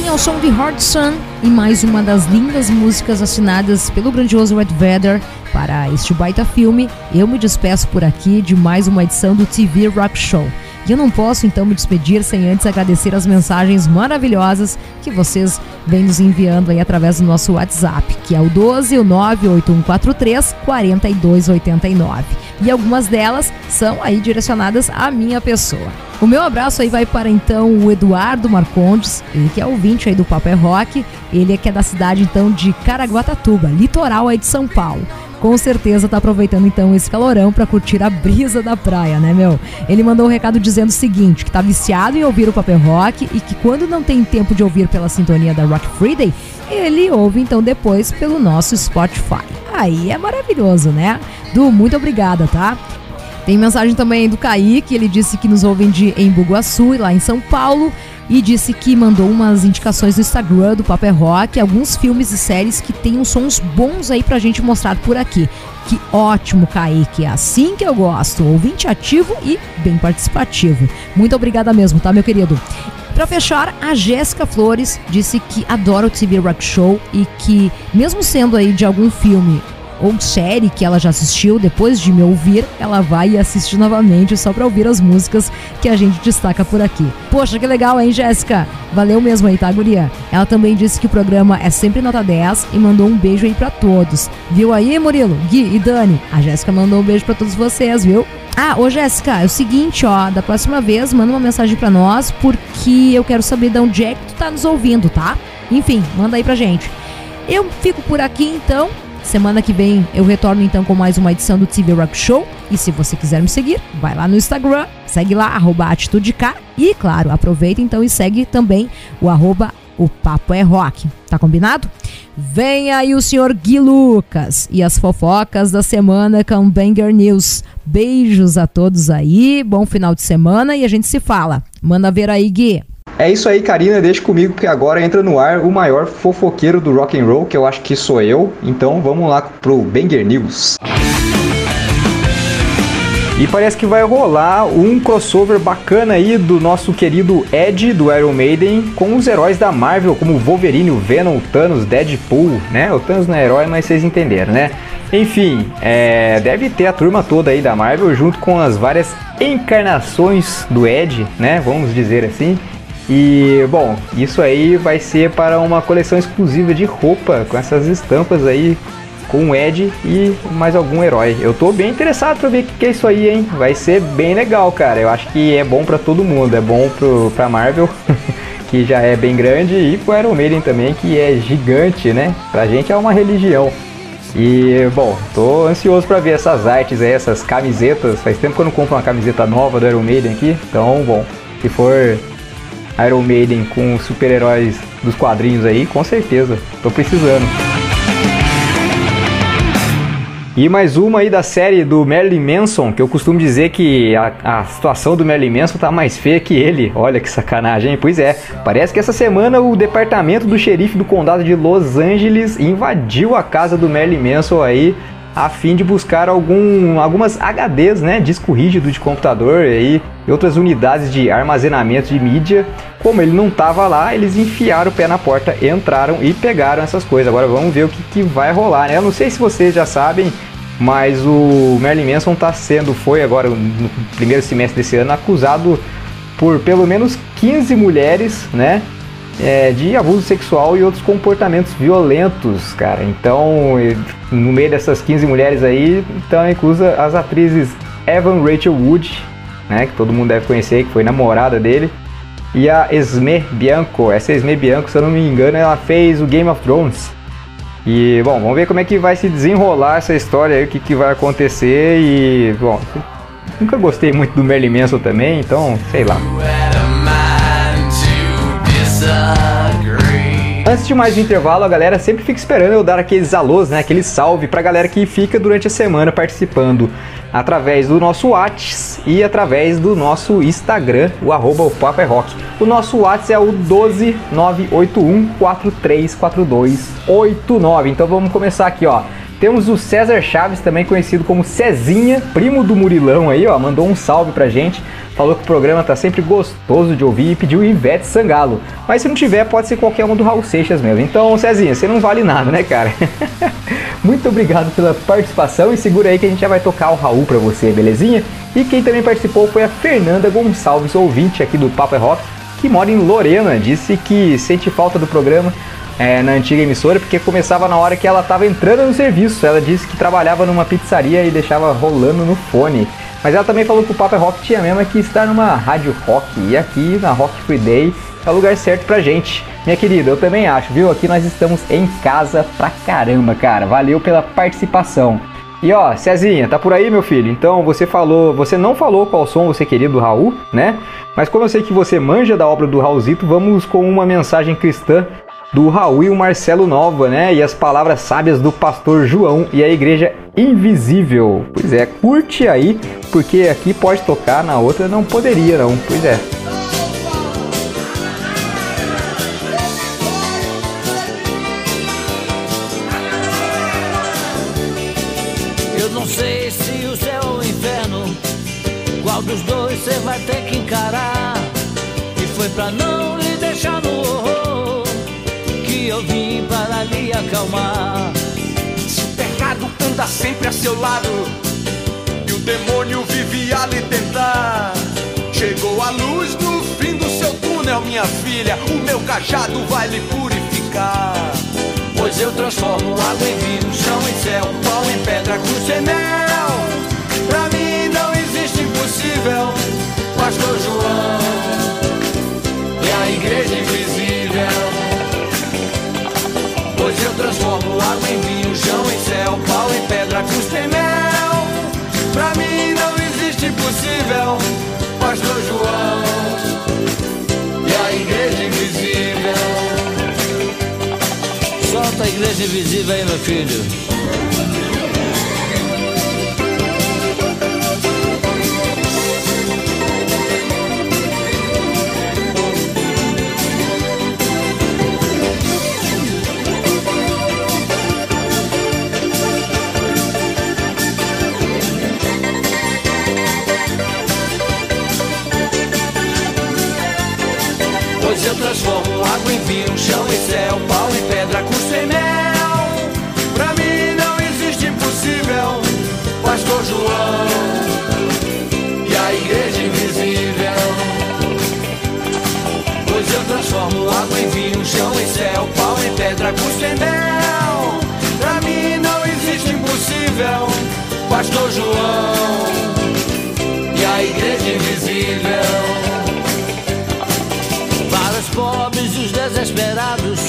Assim ao som de Hard Sun e mais uma das lindas músicas assinadas pelo grandioso Red Vedder para este baita filme, eu me despeço por aqui de mais uma edição do TV Rock Show. E eu não posso então me despedir sem antes agradecer as mensagens maravilhosas que vocês vêm nos enviando aí através do nosso WhatsApp, que é o 12 o 98143 4289. E algumas delas são aí direcionadas à minha pessoa. O meu abraço aí vai para então o Eduardo Marcondes, ele que é ouvinte aí do Papo é Rock, ele é que é da cidade então de Caraguatatuba, litoral aí de São Paulo com certeza tá aproveitando então esse calorão para curtir a brisa da praia, né, meu? Ele mandou um recado dizendo o seguinte, que tá viciado em ouvir o Papel Rock e que quando não tem tempo de ouvir pela sintonia da Rock Friday, ele ouve então depois pelo nosso Spotify. Aí é maravilhoso, né? Du, muito obrigada, tá? Tem mensagem também do Kaique, ele disse que nos ouvem de Embu-Guaçu, lá em São Paulo e disse que mandou umas indicações no Instagram do Paper Rock, alguns filmes e séries que uns sons bons aí pra gente mostrar por aqui. Que ótimo, Kaique, é assim que eu gosto, ouvinte ativo e bem participativo. Muito obrigada mesmo, tá, meu querido? Para fechar, a Jéssica Flores disse que adora o TV Rock Show e que, mesmo sendo aí de algum filme ou série que ela já assistiu, depois de me ouvir, ela vai assistir novamente só pra ouvir as músicas que a gente destaca por aqui. Poxa, que legal, hein, Jéssica? Valeu mesmo aí, tá, guria? Ela também disse que o programa é sempre nota 10 e mandou um beijo aí pra todos. Viu aí, Murilo, Gui e Dani? A Jéssica mandou um beijo pra todos vocês, viu? Ah, ô Jéssica, é o seguinte, ó, da próxima vez manda uma mensagem pra nós porque eu quero saber de onde é que tu tá nos ouvindo, tá? Enfim, manda aí pra gente. Eu fico por aqui então. Semana que vem eu retorno então com mais uma edição do TV Rock Show. E se você quiser me seguir, vai lá no Instagram, segue lá, arroba Atitude K. E claro, aproveita então e segue também o arroba o Papo é Rock. Tá combinado? Vem aí o senhor Gui Lucas e as fofocas da semana com Banger News. Beijos a todos aí, bom final de semana e a gente se fala. Manda ver aí, Gui. É isso aí, Karina, deixa comigo que agora entra no ar o maior fofoqueiro do rock and roll, que eu acho que sou eu. Então vamos lá pro Banger News. E parece que vai rolar um crossover bacana aí do nosso querido Ed do Iron Maiden com os heróis da Marvel, como Wolverine, Venom, Thanos, Deadpool, né? O Thanos não é herói, mas vocês entenderam, né? Enfim, é, deve ter a turma toda aí da Marvel junto com as várias encarnações do Ed, né? Vamos dizer assim. E bom, isso aí vai ser para uma coleção exclusiva de roupa com essas estampas aí com o Ed e mais algum herói. Eu tô bem interessado para ver o que, é isso aí, hein? Vai ser bem legal, cara. Eu acho que é bom para todo mundo. É bom pro, pra Marvel, que já é bem grande, e pro Iron Maiden também, que é gigante, né? Pra gente é uma religião. E, bom, tô ansioso para ver essas artes aí, essas camisetas. Faz tempo que eu não compro uma camiseta nova do Iron Maiden aqui. Então, bom, se for Iron Maiden com super-heróis dos quadrinhos aí, com certeza. Tô precisando. E mais uma aí da série do Marilyn Manson, que eu costumo dizer que a, a, situação do Marilyn Manson tá mais feia que ele. Olha que sacanagem, pois é. Parece que essa semana o departamento do xerife do condado de Los Angeles invadiu a casa do Marilyn Manson aí a fim de buscar algum, algumas HDs, né, disco rígido de computador e outras unidades de armazenamento de mídia. Como ele não estava lá, eles enfiaram o pé na porta, entraram e pegaram essas coisas. Agora vamos ver o que, que vai rolar, né? Eu não sei se vocês já sabem, mas o Merlin Manson está sendo, foi agora no primeiro semestre desse ano, acusado por pelo menos 15 mulheres, né? É, de abuso sexual e outros comportamentos violentos, cara. Então, no meio dessas 15 mulheres aí, estão inclusas as atrizes Evan Rachel Wood, né, que todo mundo deve conhecer, que foi namorada dele, e a Esme Bianco. Essa Esme Bianco, se eu não me engano, ela fez o Game of Thrones. E, bom, vamos ver como é que vai se desenrolar essa história aí, o que, que vai acontecer e, bom, nunca gostei muito do Merlin Manson também, então, sei lá. Antes de mais um intervalo, a galera sempre fica esperando eu dar aqueles alôs, né? Aquele salve pra galera que fica durante a semana participando através do nosso WhatsApp e através do nosso Instagram, o arroba o Papo é Rock. O nosso WhatsApp é o 12981434289. Então vamos começar aqui, ó. Temos o César Chaves, também conhecido como Cezinha, primo do Murilão aí, ó, mandou um salve pra gente. Falou que o programa tá sempre gostoso de ouvir e pediu Ivete Sangalo. Mas se não tiver, pode ser qualquer um do Raul Seixas mesmo. Então, Cezinha, você não vale nada, né, cara? Muito obrigado pela participação e segura aí que a gente já vai tocar o Raul pra você, belezinha? E quem também participou foi a Fernanda Gonçalves, ouvinte aqui do Papo é Rock, que mora em Lorena. Disse que sente falta do programa é, na antiga emissora porque começava na hora que ela estava entrando no serviço. Ela disse que trabalhava numa pizzaria e deixava rolando no fone. Mas ela também falou que o Papo é Rock tinha mesmo que estar numa rádio rock. E aqui na Rock Free Day é o lugar certo pra gente. Minha querida, eu também acho, viu? Aqui nós estamos em casa pra caramba, cara. Valeu pela participação. E ó, Cezinha, tá por aí, meu filho? Então você falou, você não falou qual som você queria do Raul, né? Mas como eu sei que você manja da obra do Raulzito, vamos com uma mensagem cristã do Raul e o Marcelo Nova, né? E as palavras sábias do pastor João e a igreja invisível. Pois é, curte aí, porque aqui pode tocar, na outra não poderia não. Pois é. Eu não sei se o céu ou o inferno, qual dos dois você vai ter que encarar. E foi pra não anda sempre a seu lado e o demônio vive a lhe tentar, chegou a luz no fim do seu túnel, minha filha. O meu cajado vai lhe purificar. Pois eu transformo água em vinho, chão em céu, pau em pedra, cruz em mel. Pra mim não existe impossível, Pastor João e a igreja invisível. Transformo água em vinho, chão em céu, pau em pedra, cruz em mel. Pra mim não existe impossível, Pastor João e a igreja invisível. Solta a igreja invisível aí, meu filho. Transformo água em vinho, chão em céu, pau em pedra, custo em mel. Pra mim não existe impossível, Pastor João e a igreja invisível. Pois eu transformo água em vinho, chão em céu, pau em pedra, custo em mel. Pra mim não existe impossível, Pastor João e a igreja invisível pobres e os desesperados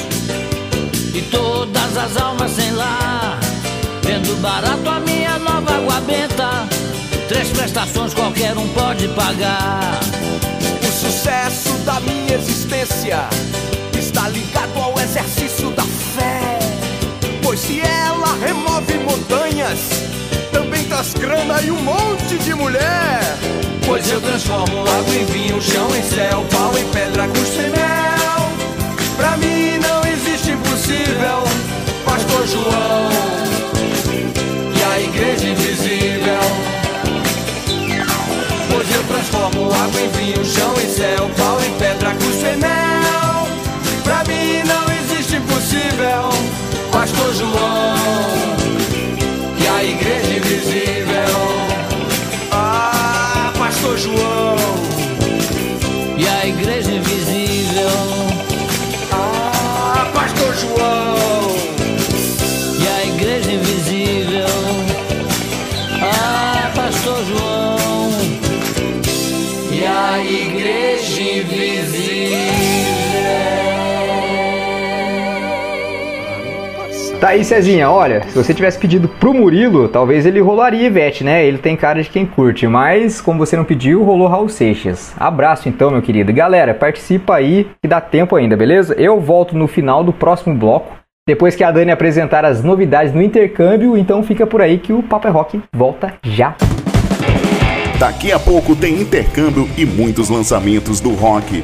e todas as almas sem lar. Vendo barato a minha nova água benta, três prestações qualquer um pode pagar. O sucesso da minha existência está ligado ao exercício da fé. Pois se ela remove montanhas, também traz grana e um monte de mulher. Pois eu transformo água em vinho, chão em céu, pau em pedra, custo em mel. Pra mim não existe impossível, Pastor João e a igreja invisível. Pois eu transformo água em vinho, chão em céu, pau em pedra, custo em mel. Pra mim não existe impossível, Pastor João Tá aí, Cezinha, olha, se você tivesse pedido pro Murilo, talvez ele rolaria Ivete, né? Ele tem cara de quem curte, mas como você não pediu, rolou Raul Seixas. Abraço então, meu querido. Galera, participa aí que dá tempo ainda, beleza? Eu volto no final do próximo bloco, depois que a Dani apresentar as novidades no intercâmbio, então fica por aí que o Papo é Rock volta já. Daqui a pouco tem intercâmbio e muitos lançamentos do rock.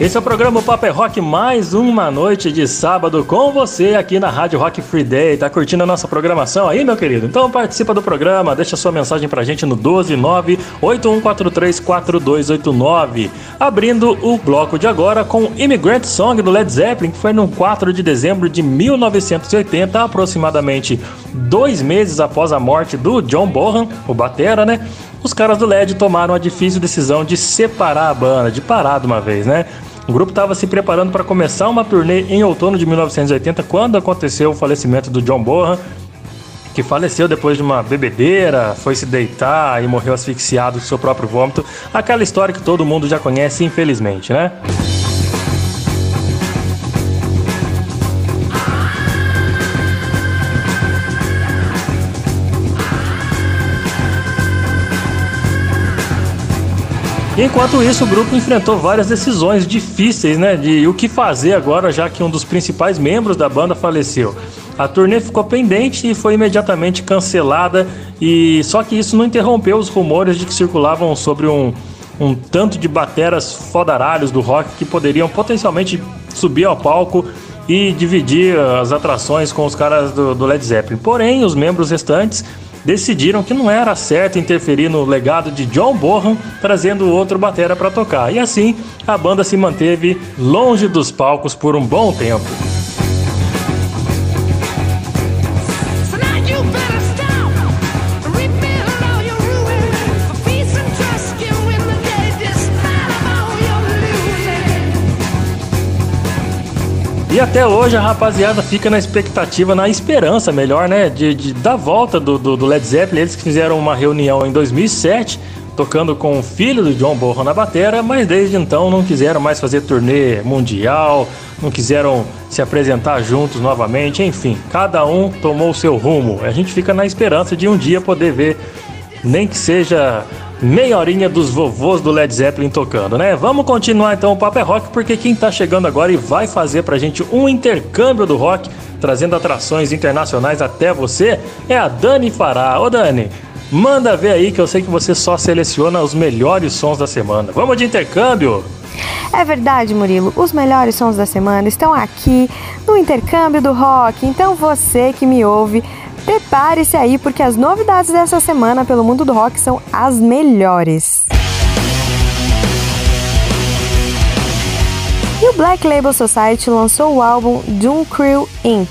Esse é o programa Paper Rock, mais uma noite de sábado com você aqui na Rádio Rock Free Day. Tá curtindo a nossa programação aí, meu querido? Então participa do programa, deixa sua mensagem pra gente no 12981434289. Abrindo o bloco de agora com Immigrant Song do Led Zeppelin, que foi no 4 de dezembro de 1980, aproximadamente dois meses após a morte do John Bonham, o batera, né? Os caras do LED tomaram a difícil decisão de separar a banda, de parar de uma vez, né? O grupo estava se preparando para começar uma turnê em outono de 1980, quando aconteceu o falecimento do John Bonham, que faleceu depois de uma bebedeira, foi se deitar e morreu asfixiado com seu próprio vômito. Aquela história que todo mundo já conhece, infelizmente, né? Enquanto isso, o grupo enfrentou várias decisões difíceis, né? De o que fazer agora, já que um dos principais membros da banda faleceu. A turnê ficou pendente e foi imediatamente cancelada, e só que isso não interrompeu os rumores de que circulavam sobre um, um tanto de bateras fodaralhos do rock que poderiam potencialmente subir ao palco e dividir as atrações com os caras do, do Led Zeppelin. Porém, os membros restantes decidiram que não era certo interferir no legado de John Bonham, trazendo outro batera para tocar. E assim, a banda se manteve longe dos palcos por um bom tempo. E até hoje a rapaziada fica na expectativa, na esperança, melhor, né? De, de da volta do, do, do, Led Zeppelin. Eles fizeram uma reunião em 2007, tocando com o filho do John Bonham na batera, mas desde então não quiseram mais fazer turnê mundial, não quiseram se apresentar juntos novamente, enfim, cada um tomou o seu rumo. A gente fica na esperança de um dia poder ver, nem que seja meia horinha dos vovôs do Led Zeppelin tocando, né? Vamos continuar então o Papo é Rock, porque quem tá chegando agora e vai fazer pra gente um intercâmbio do rock, trazendo atrações internacionais até você, é a Dani Fará. Ô Dani, manda ver aí que eu sei que você só seleciona os melhores sons da semana. Vamos de intercâmbio? É verdade, Murilo. Os melhores sons da semana estão aqui no intercâmbio do rock. Então você que me ouve, Prepare-se aí porque as novidades dessa semana pelo mundo do rock são as melhores. E o Black Label Society lançou o álbum Doom Crew Inc.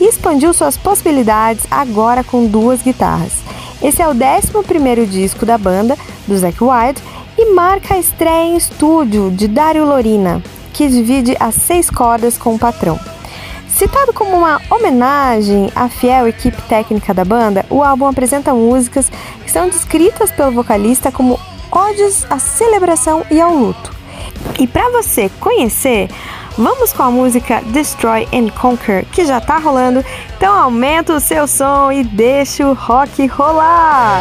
e expandiu suas possibilidades agora com duas guitarras. Esse é o 11 disco da banda, do Zack Wild, e marca a estreia em estúdio de Dario Lorina, que divide as seis cordas com o patrão. Citado como uma homenagem à fiel equipe técnica da banda, o álbum apresenta músicas que são descritas pelo vocalista como ódios à celebração e ao luto. E para você conhecer, vamos com a música Destroy and Conquer, que já tá rolando. Então aumenta o seu som e deixa o rock rolar.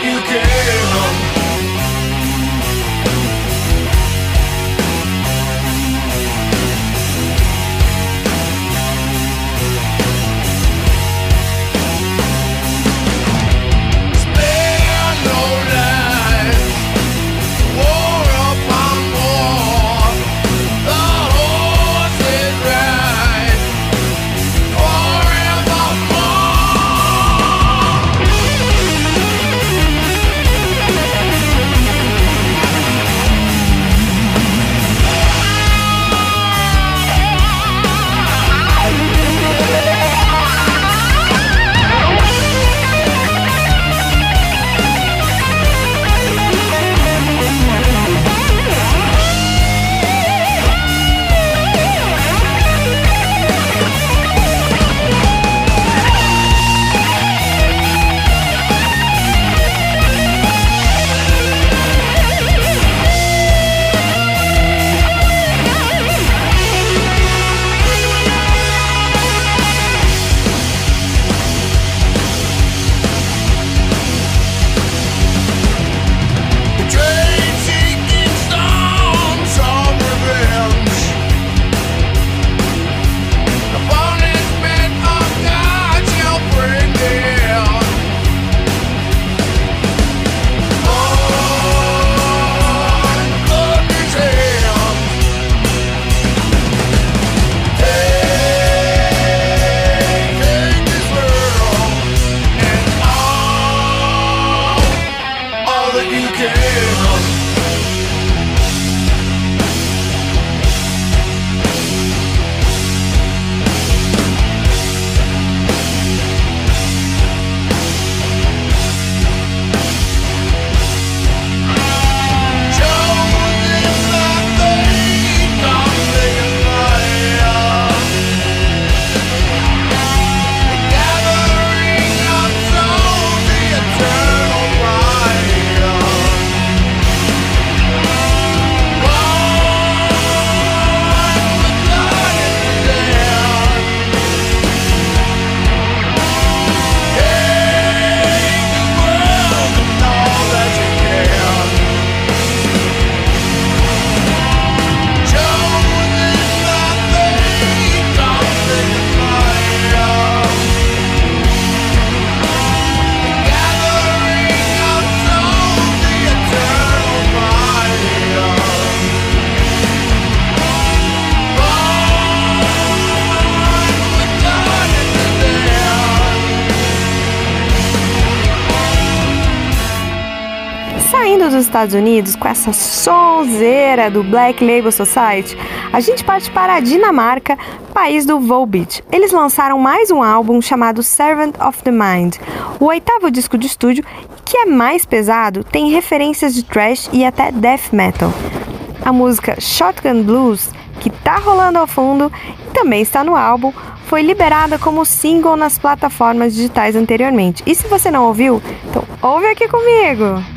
you came home. Estados Unidos com essa sonzeira do Black Label Society, a gente parte para a Dinamarca, país do Volbeat. Eles lançaram mais um álbum chamado Servant of the Mind, o oitavo disco de estúdio, que é mais pesado, tem referências de thrash e até death metal. A música Shotgun Blues, que tá rolando ao fundo e também está no álbum, foi liberada como single nas plataformas digitais anteriormente. E se você não ouviu, então ouve aqui comigo!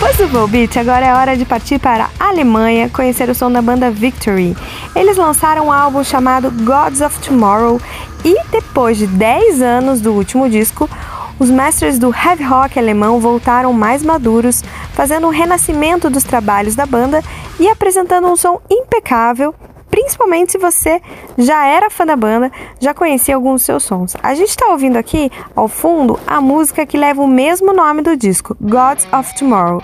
Depois do Volbeat, agora é hora de partir para a Alemanha conhecer o som da banda Victory. Eles lançaram um álbum chamado Gods of Tomorrow e depois de 10 anos do último disco, os mestres do heavy rock alemão voltaram mais maduros, fazendo um renascimento dos trabalhos da banda e apresentando um som impecável principalmente se você já era fã da banda, já conhecia alguns dos seus sons. A gente está ouvindo aqui, ao fundo, a música que leva o mesmo nome do disco, Gods of Tomorrow.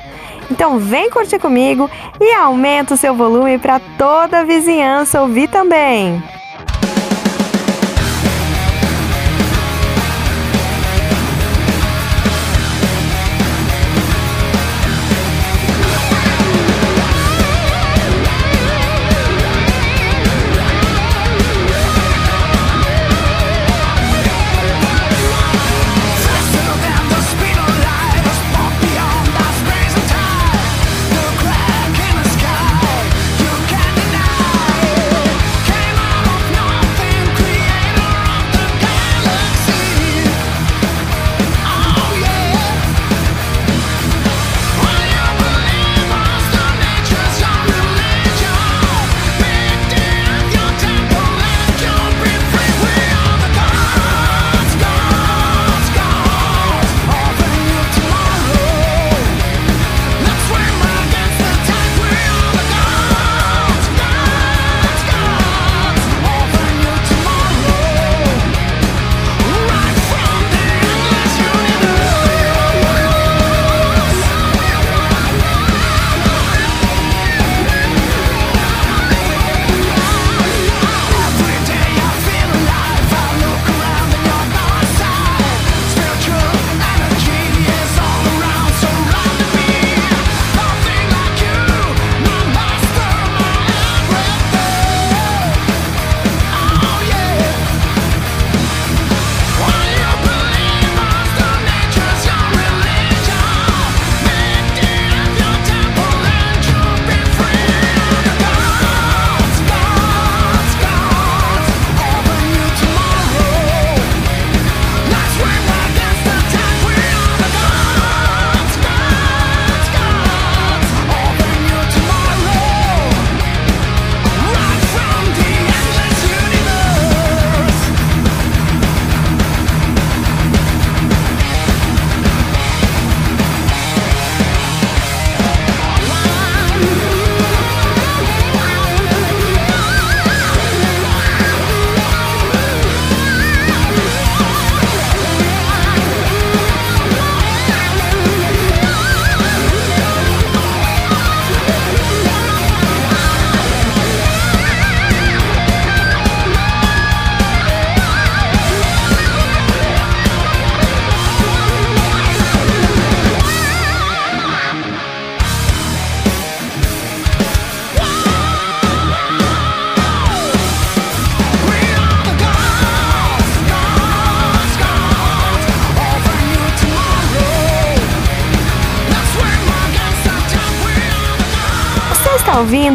Então vem curtir comigo e aumenta o seu volume para toda a vizinhança ouvir também.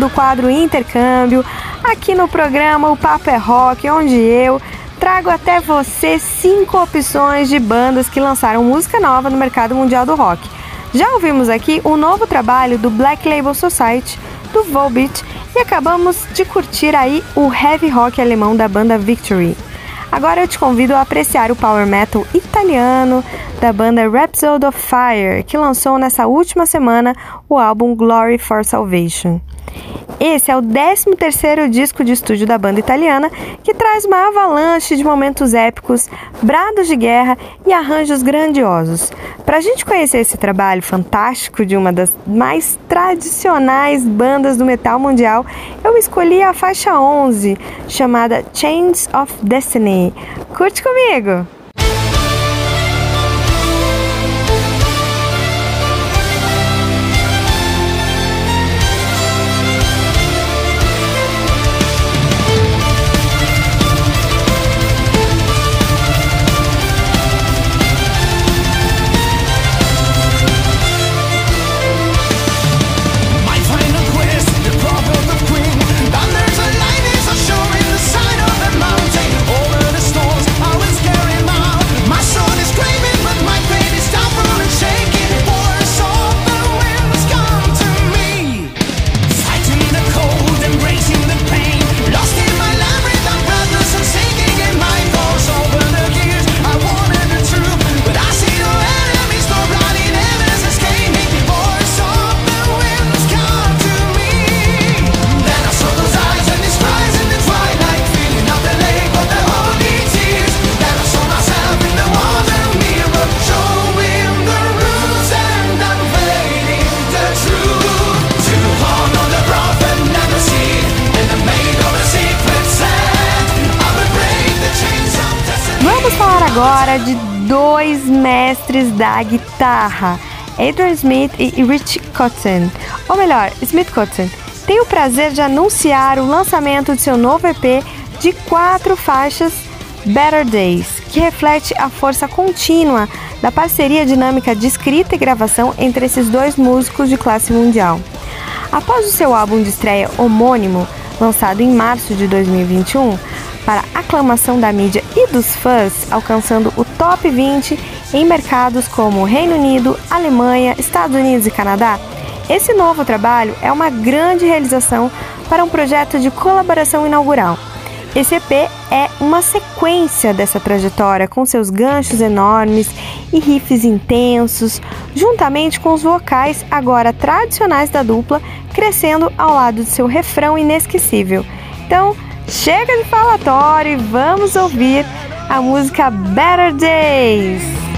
Está ouvindo o quadro Intercâmbio aqui no programa O Papo é Rock, onde eu trago até você cinco opções de bandas que lançaram música nova no mercado mundial do rock. Já ouvimos aqui o novo trabalho do Black Label Society, do Volbeat, e acabamos de curtir aí o heavy rock alemão da banda Victory. Agora eu te convido a apreciar o power metal italiano da banda Rhapsody of Fire, que lançou nessa última semana o álbum Glory for Salvation. Esse é o 13º disco de estúdio da banda italiana, que traz uma avalanche de momentos épicos, brados de guerra e arranjos grandiosos. Para a gente conhecer esse trabalho fantástico de uma das mais tradicionais bandas do metal mundial, eu escolhi a faixa 11, chamada Chains of Destiny. Curte comigo! Agora de dois mestres da guitarra, Adrian Smith e Rich Cotton. Ou melhor, Smith Cotton. Tenho o prazer de anunciar o lançamento de seu novo EP de quatro faixas Better Days, que reflete a força contínua da parceria dinâmica de escrita e gravação entre esses dois músicos de classe mundial. Após o seu álbum de estreia homônimo, lançado em março de 2021, para aclamação da mídia e dos fãs, alcançando o top 20 em mercados como Reino Unido, Alemanha, Estados Unidos e Canadá, esse novo trabalho é uma grande realização para um projeto de colaboração inaugural. Esse EP é uma sequência dessa trajetória, com seus ganchos enormes e riffs intensos, juntamente com os vocais agora tradicionais da dupla, crescendo ao lado de seu refrão inesquecível. Então, chega de falatório e vamos ouvir a música Better Days.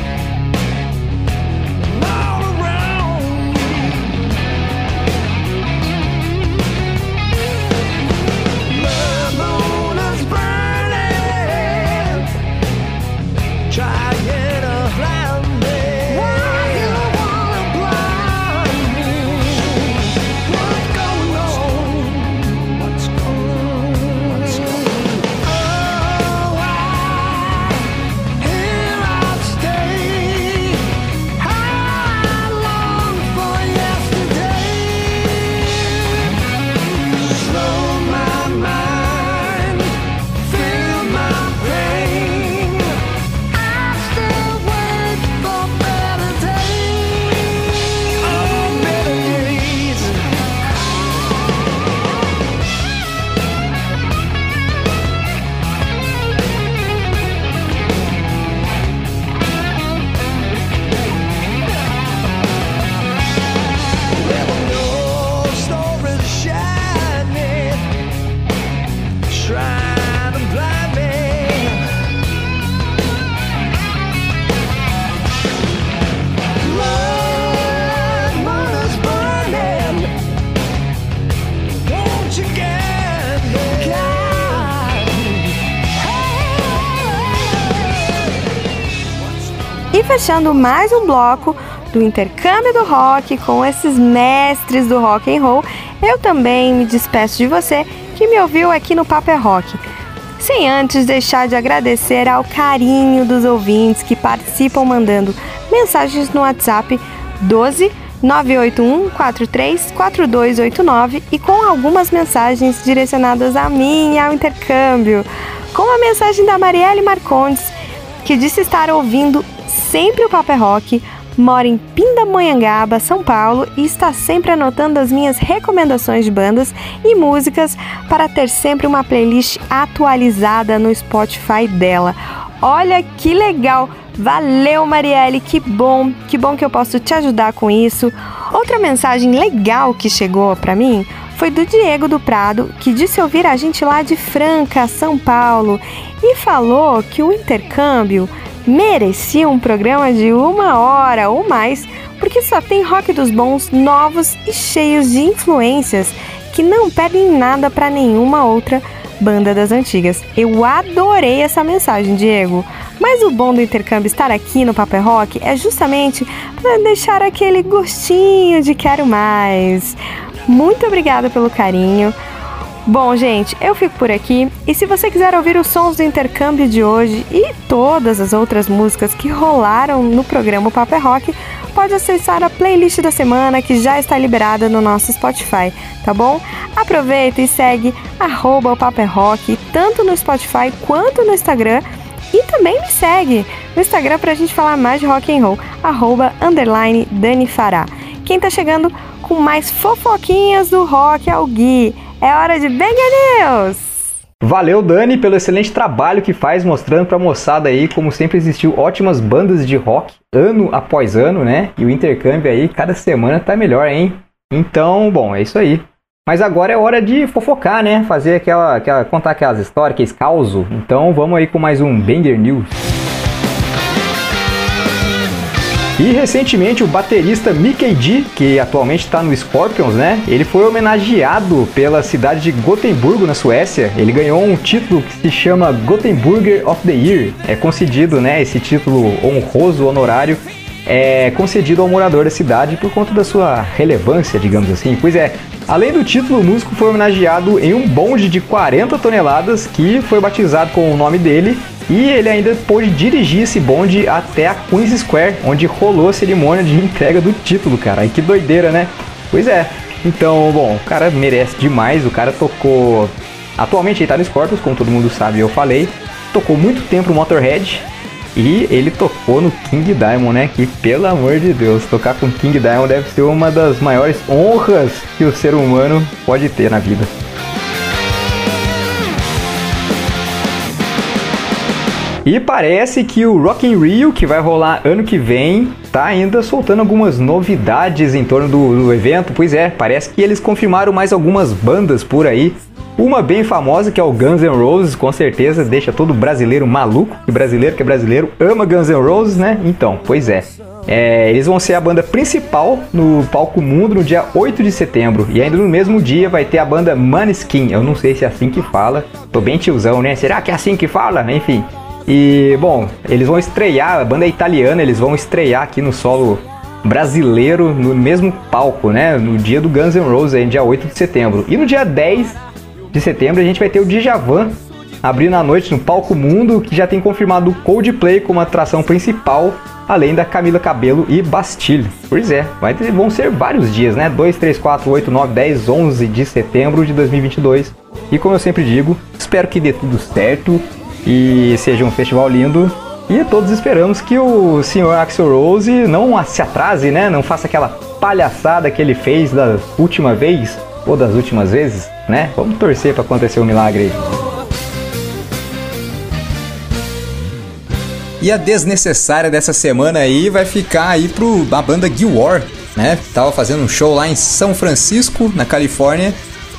Fechando mais um bloco do intercâmbio do rock com esses mestres do rock and roll, eu também me despeço de você que me ouviu aqui no Papo é Rock. Sem antes deixar de agradecer ao carinho dos ouvintes que participam mandando mensagens no WhatsApp 12 981-434289 e com algumas mensagens direcionadas a mim e ao intercâmbio. Com a mensagem da Marielle Marcondes, que disse estar ouvindo sempre o Paper Rock, mora em Pindamonhangaba, São Paulo e está sempre anotando as minhas recomendações de bandas e músicas para ter sempre uma playlist atualizada no Spotify dela. Olha que legal! Valeu, Marielle, que bom, que bom que eu posso te ajudar com isso. Outra mensagem legal que chegou para mim foi do Diego do Prado, que disse ouvir a gente lá de Franca, São Paulo, e falou que o intercâmbio merecia um programa de uma hora ou mais, porque só tem rock dos bons, novos e cheios de influências que não pedem nada para nenhuma outra banda das antigas. Eu adorei essa mensagem, Diego. Mas o bom do intercâmbio estar aqui no Paper Rock é justamente para deixar aquele gostinho de quero mais. Muito obrigada pelo carinho. Bom, gente, eu fico por aqui e se você quiser ouvir os sons do intercâmbio de hoje e todas as outras músicas que rolaram no programa Paper Rock, pode acessar a playlist da semana que já está liberada no nosso Spotify, tá bom? Aproveita e segue arroba o Paper Rock, tanto no Spotify quanto no Instagram. E também me segue no Instagram pra gente falar mais de rock and roll, arroba underline Dani Fará. Quem tá chegando com mais fofoquinhas do rock é o Gui. É hora de Banger News! Valeu, Dani, pelo excelente trabalho que faz mostrando pra moçada aí como sempre existiu ótimas bandas de rock ano após ano, né? E o intercâmbio aí cada semana tá melhor, hein? Então, bom, é isso aí. Mas agora é hora de fofocar, né? Fazer aquela, aquela contar aquelas histórias, aqueles causos. Então, vamos aí com mais um Banger News. E recentemente o baterista Mickey D, que atualmente está no Scorpions, né? Ele foi homenageado pela cidade de Gotemburgo, na Suécia. Ele ganhou um título que se chama Gothenburger of the Year. É concedido, né? Esse título honroso, honorário, é concedido ao morador da cidade por conta da sua relevância, digamos assim. Pois é, Além do título, o músico foi homenageado em um bonde de 40 toneladas que foi batizado com o nome dele e ele ainda pôde dirigir esse bonde até a Queen's Square, onde rolou a cerimônia de entrega do título, cara. E que doideira, né? Pois é. Então, bom, o cara merece demais. O cara tocou. Atualmente ele tá no Scorpions, como todo mundo sabe, eu falei. Tocou muito tempo no Motorhead. E ele tocou no King Diamond, né? Que pelo amor de Deus, tocar com King Diamond deve ser uma das maiores honras que o ser humano pode ter na vida. E parece que o Rock in Rio, que vai rolar ano que vem, tá ainda soltando algumas novidades em torno do, do, evento. Pois é, parece que eles confirmaram mais algumas bandas por aí. Uma bem famosa que é o Guns N' Roses, com certeza deixa todo brasileiro maluco. E brasileiro que é brasileiro ama Guns N' Roses, né? Então, pois é. É, eles vão ser a banda principal no Palco Mundo no dia 8 de setembro. E ainda no mesmo dia vai ter a banda Maneskin. Eu não sei se é assim que fala. Tô bem tiozão, né? Será que é assim que fala? Enfim. E, bom, eles vão estrear, a banda é italiana, eles vão estrear aqui no solo brasileiro no mesmo palco, né? No dia do Guns N' Roses, aí, dia 8 de setembro. E no dia 10 de setembro a gente vai ter o Djavan abrindo a noite no Palco Mundo, que já tem confirmado o Coldplay como atração principal, além da Camila Cabelo e Bastille. Pois é, vai ter, vão ser vários dias, né? 2, 3, 4, 8, 9, 10, 11 de setembro de 2022. E como eu sempre digo, espero que dê tudo certo e seja um festival lindo. E todos esperamos que o senhor Axel Rose não se atrase, né? Não faça aquela palhaçada que ele fez da última vez ou das últimas vezes, né? Vamos torcer para acontecer um milagre. E a desnecessária dessa semana aí vai ficar aí pro a banda Guild War, né? Tava fazendo um show lá em São Francisco, na Califórnia,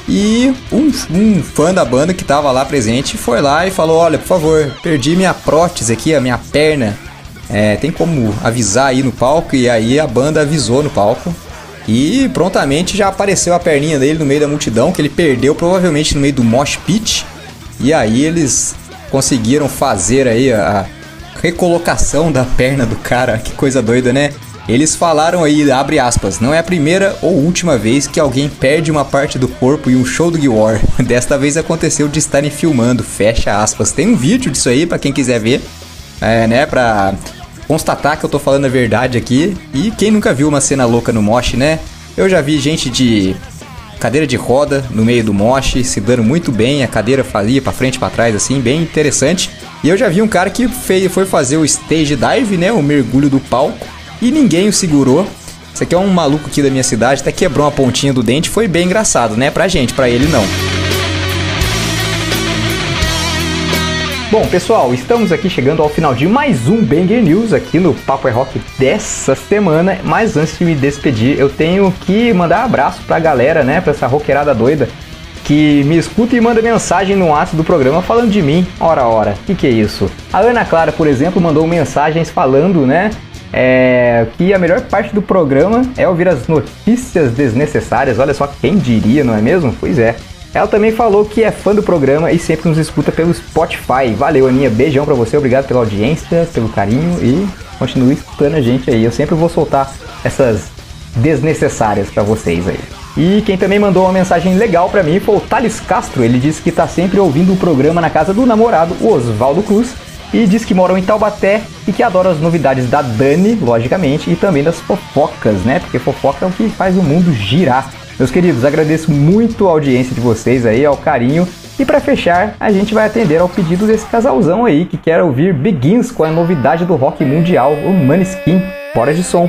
e um, um fã da banda que estava lá presente foi lá e falou: Olha, por favor, perdi minha prótese aqui, a minha perna. É, tem como avisar aí no palco? E aí a banda avisou no palco. E prontamente já apareceu a perninha dele no meio da multidão, que ele perdeu provavelmente no meio do mosh pit. E aí eles conseguiram fazer aí a recolocação da perna do cara. Que coisa doida, né? Eles falaram aí, abre aspas, não é a primeira ou última vez que alguém perde uma parte do corpo em um show do War. Desta vez aconteceu de estarem filmando, fecha aspas. Tem um vídeo disso aí para quem quiser ver, é, né, pra constatar que eu tô falando a verdade aqui. E quem nunca viu uma cena louca no mosh, né? Eu já vi gente de cadeira de roda no meio do mosh, se dando muito bem, a cadeira falia para frente para trás assim, bem interessante. E eu já vi um cara que foi fazer o stage dive, né, o mergulho do palco, e ninguém o segurou. Esse aqui é um maluco aqui da minha cidade, até quebrou uma pontinha do dente, foi bem engraçado, né, pra gente, pra ele não. Bom, pessoal, estamos aqui chegando ao final de mais um Banger News aqui no Papo é Rock dessa semana. Mas antes de me despedir, eu tenho que mandar um abraço pra galera, né? Pra essa roqueirada doida que me escuta e manda mensagem no ato do programa falando de mim, ora ora. O que, que é isso? A Ana Clara, por exemplo, mandou mensagens falando, né? É, que a melhor parte do programa é ouvir as notícias desnecessárias. Olha só, quem diria, não é mesmo? Pois é. Ela também falou que é fã do programa e sempre nos escuta pelo Spotify. Valeu, Aninha. Beijão pra você. Obrigado pela audiência, pelo carinho e continue escutando a gente aí. Eu sempre vou soltar essas desnecessárias para vocês aí. E quem também mandou uma mensagem legal para mim foi o Thales Castro. Ele disse que tá sempre ouvindo o programa na casa do namorado, o Oswaldo Cruz. E diz que moram em Taubaté e que adora as novidades da Dani, logicamente, e também das fofocas, né? Porque fofoca é o que faz o mundo girar. Meus queridos, agradeço muito a audiência de vocês aí, ao carinho. E para fechar, a gente vai atender ao pedido desse casalzão aí que quer ouvir Begins com a novidade do rock mundial, o Maneskin. Bora de som.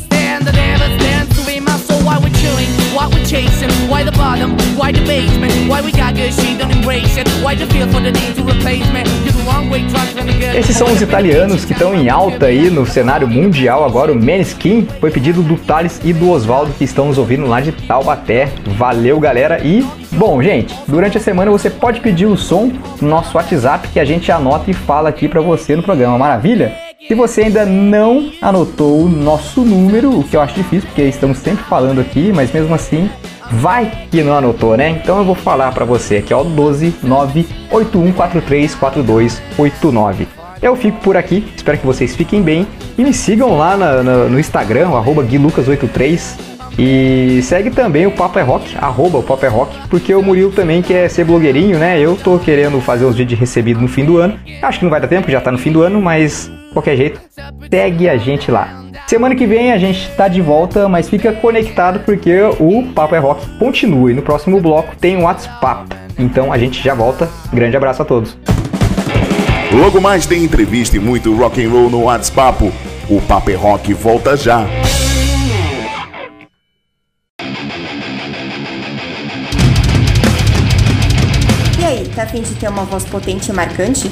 why we're chasing, why the bottom, why the basement, why we got good, she don't embrace it. Why the feel for the need to replace me? Esses são os italianos que estão em alta aí no cenário mundial agora. O Maneskin foi pedido do Thales e do Oswaldo que estão nos ouvindo lá de Taubaté. Valeu, galera. E, bom, gente, durante a semana você pode pedir o som no nosso WhatsApp que a gente anota e fala aqui pra você no programa. Maravilha? Se você ainda não anotou o nosso número, o que eu acho difícil, porque estamos sempre falando aqui, mas mesmo assim, vai que não anotou, né? Então eu vou falar pra você aqui, ó, 12 981434289. Eu fico por aqui, espero que vocês fiquem bem e me sigam lá na- na- no Instagram, o arroba guilucas83 e segue também o Papo é Rock, arroba o Papo é Rock, porque o Murilo também quer ser blogueirinho, né? Eu tô querendo fazer os vídeos recebidos no fim do ano. Acho que não vai dar tempo, já tá no fim do ano, mas qualquer jeito, segue a gente lá. Semana que vem a gente tá de volta, mas fica conectado porque o Papo é Rock continua e no próximo bloco tem o WhatsApp. Então a gente já volta. Grande abraço a todos. Logo mais tem entrevista e muito rock and roll no WhatsApp. O Papo é Rock volta já. E aí, tá afim de ter uma voz potente e marcante?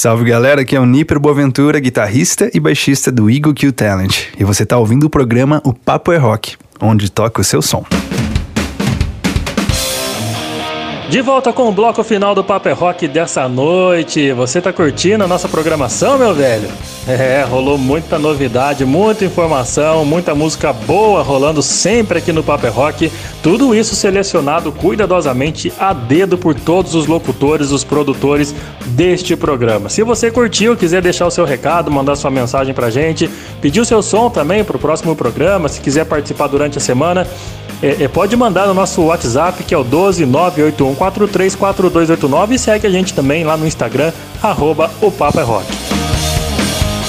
Salve galera, aqui é o Níper Boaventura, guitarrista e baixista do Eagle Q Talent. E você tá ouvindo o programa O Papo é Rock, onde toca o seu som. De volta com o bloco final do Paper Rock dessa noite. Você tá curtindo a nossa programação, meu velho? É, rolou muita novidade, muita informação, muita música boa rolando sempre aqui no Paper Rock. Tudo isso selecionado cuidadosamente a dedo por todos os locutores, os produtores deste programa. Se você curtiu, quiser deixar o seu recado, mandar sua mensagem pra gente, pedir o seu som também pro próximo programa, se quiser participar durante a semana, é, é, pode mandar no nosso WhatsApp, que é o 12981434289 e segue a gente também lá no Instagram, arroba o Papo é Rock.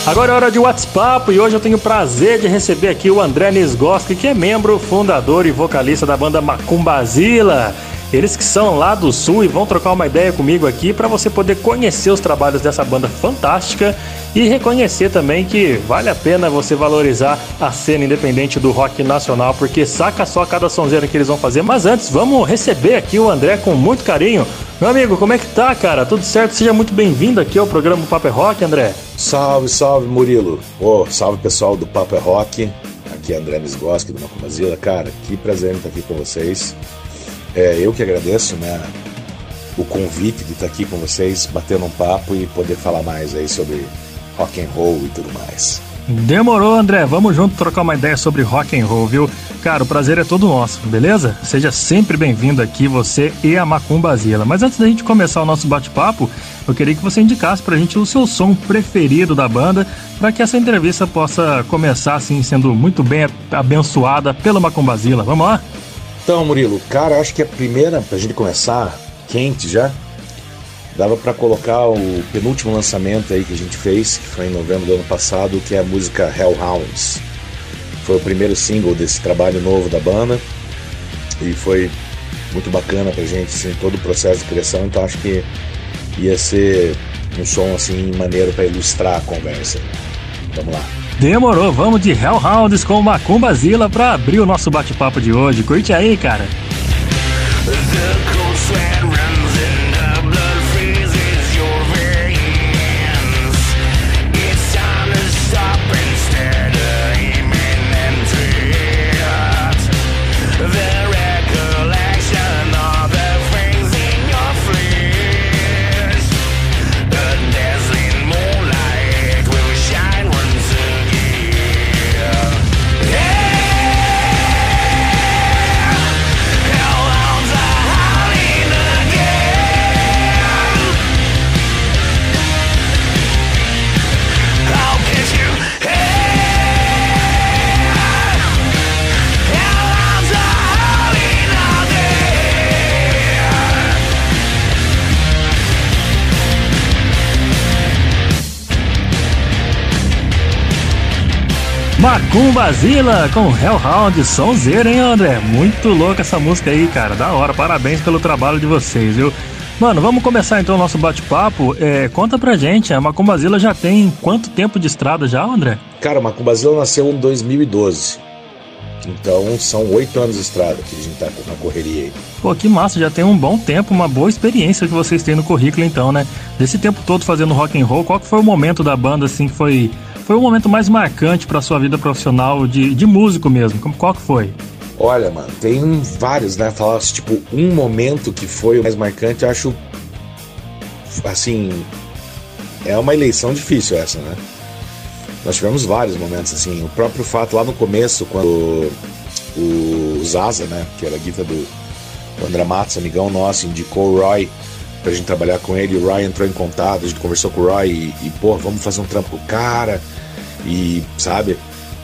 Agora é hora de WhatsApp e hoje eu tenho o prazer de receber aqui o André Nisgoski, que é membro, fundador e vocalista da banda Macumbazila. Eles que são lá do sul e vão trocar uma ideia comigo aqui para você poder conhecer os trabalhos dessa banda fantástica e reconhecer também que vale a pena você valorizar a cena independente do rock nacional, porque saca só cada sonzeira que eles vão fazer. Mas antes, vamos receber aqui o André com muito carinho. Meu amigo, como é que tá, cara? Tudo certo? Seja muito bem-vindo aqui ao programa Paper Rock, André. Salve, salve, Murilo. Ô, salve pessoal do Paper Rock. Aqui é André Misgoski do Macumazila. Cara, que prazer estar aqui com vocês. É, eu que agradeço, né? O convite de estar aqui com vocês, batendo um papo e poder falar mais aí sobre rock and roll e tudo mais. Demorou, André. Vamos junto trocar uma ideia sobre rock and roll, viu? Cara, o prazer é todo nosso, beleza? Seja sempre bem-vindo aqui, você e a Macumbazila. Mas antes da gente começar o nosso bate-papo, eu queria que você indicasse pra gente o seu som preferido da banda, para que essa entrevista possa começar assim, sendo muito bem abençoada pela Macumbazila. Vamos lá? Então, Murilo, cara, acho que a primeira, pra gente começar, quente já, dava para colocar o penúltimo lançamento aí que a gente fez, que foi em novembro do ano passado, que é a música Hellhounds. Foi o primeiro single desse trabalho novo da banda e foi muito bacana pra gente, assim, todo o processo de criação, então acho que ia ser um som assim maneiro para ilustrar a conversa. Vamos lá. Demorou, vamos de Hellhounds com Macumbazila pra abrir o nosso bate-papo de hoje. Curte aí, cara. Macumbazila com Hellhound, sonzeira, hein, André? Muito louca essa música aí, cara. Da hora, parabéns pelo trabalho de vocês, viu? Mano, vamos começar então o nosso bate-papo. É, conta pra gente, a Macumbazila já tem quanto tempo de estrada já, André? Cara, a Macumbazila nasceu em 2012. Então são oito anos de estrada que a gente tá na correria aí. Pô, que massa, já tem um bom tempo, uma boa experiência que vocês têm no currículo então, né? Desse tempo todo fazendo rock and roll, qual que foi o momento da banda assim que foi foi o momento mais marcante para sua vida profissional de, de músico mesmo? Como, qual que foi? Olha, mano, tem vários, né? Falar tipo, um momento que foi o mais marcante, eu acho. Assim. É uma eleição difícil essa, né? Nós tivemos vários momentos, assim. O próprio fato lá no começo, quando o Zaza, né? Que era a guitarra do, do André Matos, amigão nosso, indicou o Roy pra gente trabalhar com ele. O Roy entrou em contato, a gente conversou com o Roy e, e pô, vamos fazer um trampo com o cara. E, sabe,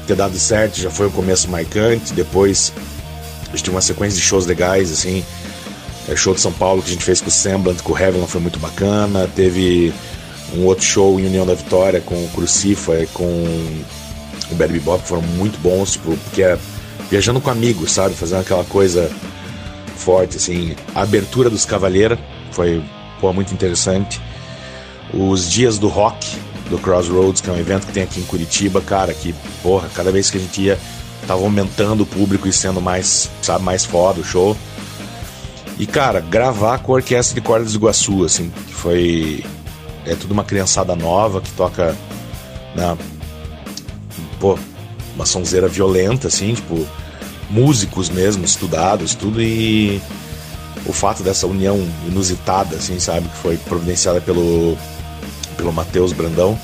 ter dado certo já foi o começo marcante. Depois a gente tinha uma sequência de shows legais, assim. É, show de São Paulo que a gente fez com o Semblant, com o Revlon foi muito bacana. Teve um outro show em União da Vitória com o Crucifa e com o Bad Bebop, que foram muito bons, tipo, porque é viajando com amigos, sabe? Fazendo aquela coisa forte, assim. A abertura dos Cavaleira foi pô, muito interessante. Os Dias do Rock, do Crossroads, que é um evento que tem aqui em Curitiba, cara, que, porra, cada vez que a gente ia, tava aumentando o público e sendo mais, sabe, mais foda o show. E, cara, gravar com a Orquestra de Cordas do Iguaçu, assim, que foi. É tudo uma criançada nova que toca na. Pô, uma sonzeira violenta, assim, tipo, músicos mesmo, estudados, tudo, e o fato dessa união inusitada, assim, sabe, que foi providenciada pelo, pelo Matheus Brandão,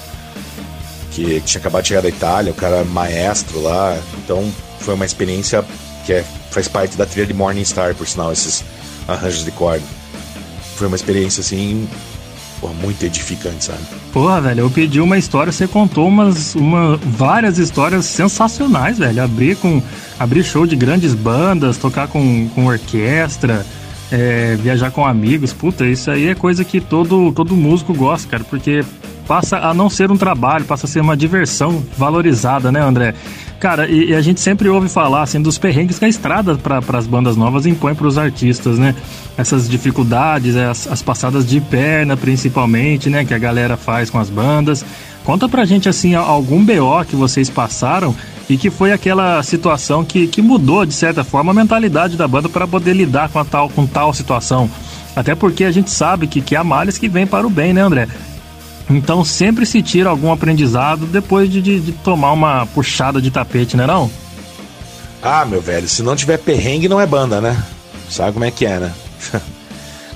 que tinha acabado de chegar da Itália, o cara é maestro lá, então foi uma experiência que é, faz parte da trilha de Morning Star, por sinal, esses arranjos de corda. Foi uma experiência, assim, porra, muito edificante, sabe? Porra, velho, eu pedi uma história, você contou umas, uma, várias histórias sensacionais, velho. Abrir com. Abrir show de grandes bandas, tocar com, com orquestra, é, viajar com amigos. Puta, isso aí é coisa que todo, todo músico gosta, cara, porque passa a não ser um trabalho, passa a ser uma diversão valorizada, né, André? Cara, e, e a gente sempre ouve falar assim dos perrengues que a estrada para as bandas novas impõe para os artistas, né? Essas dificuldades, as, as passadas de perna, principalmente, né, que a galera faz com as bandas. Conta pra gente assim algum BO que vocês passaram e que foi aquela situação que, que mudou de certa forma a mentalidade da banda para poder lidar com tal com tal situação. Até porque a gente sabe que, que há males que vem para o bem, né, André? Então sempre se tira algum aprendizado depois de, de, de tomar uma puxada de tapete, né não? Ah, meu velho, se não tiver perrengue não é banda, né? Sabe como é que é, né?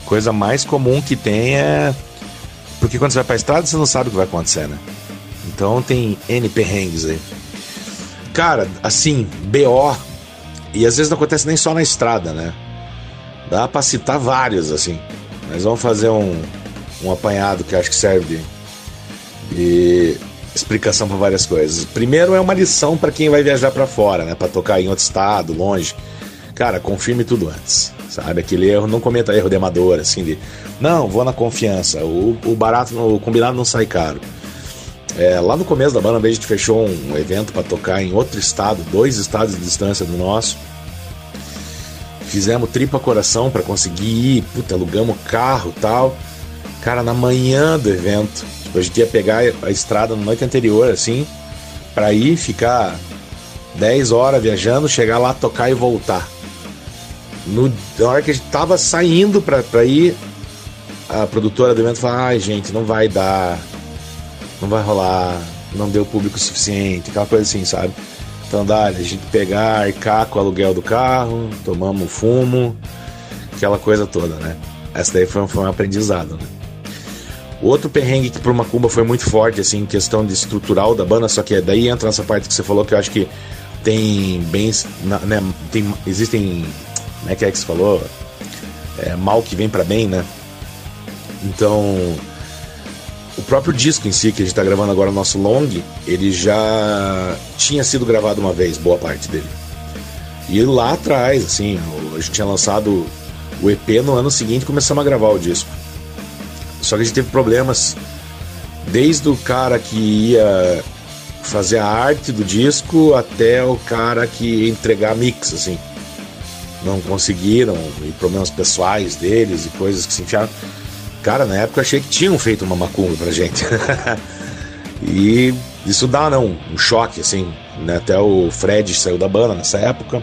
Coisa mais comum que tem é. Porque quando você vai pra estrada você não sabe o que vai acontecer, né? Então tem N perrengues aí. Cara, assim, BO. E às vezes não acontece nem só na estrada, né? Dá pra citar vários, assim. Mas vamos fazer um, um apanhado que acho que serve de, de explicação para várias coisas. Primeiro é uma lição para quem vai viajar para fora, né, para tocar em outro estado, longe. Cara, confirme tudo antes, sabe? Aquele erro, não cometa erro de amador, assim, de não, vou na confiança, o, o barato, o combinado não sai caro. É, lá no começo da banda, a gente fechou um evento para tocar em outro estado, dois estados de distância do nosso. Fizemos tripa coração para conseguir ir, puta, alugamos carro tal. Cara, na manhã do evento, a gente ia pegar a estrada na noite anterior, assim, para ir ficar 10 horas viajando, chegar lá, tocar e voltar. No, na hora que a gente tava saindo pra, pra ir, a produtora do evento falou: ai, gente, não vai dar, não vai rolar, não deu público suficiente, aquela coisa assim, sabe? Então dá, a gente pegar, arcar com o aluguel do carro, tomamos fumo, aquela coisa toda, né? Essa daí foi, foi um aprendizado, né? Outro perrengue que pro Macumba foi muito forte, assim, questão de estrutural da banda, só que é daí entra nessa parte que você falou que eu acho que tem bens, né, tem, existem, como é que é que você falou? É, mal que vem para bem, né? Então, o próprio disco em si, que a gente tá gravando agora, o nosso long, ele já tinha sido gravado uma vez, boa parte dele. E lá atrás, assim, a gente tinha lançado o EP no ano seguinte começamos a gravar o disco. Só que a gente teve problemas desde o cara que ia fazer a arte do disco até o cara que ia entregar mix, assim. Não conseguiram, e problemas pessoais deles e coisas que se enfiaram. Cara, na época eu achei que tinham feito uma macumba pra gente. e isso dá, não, um choque, assim. Né? Até o Fred saiu da banda nessa época.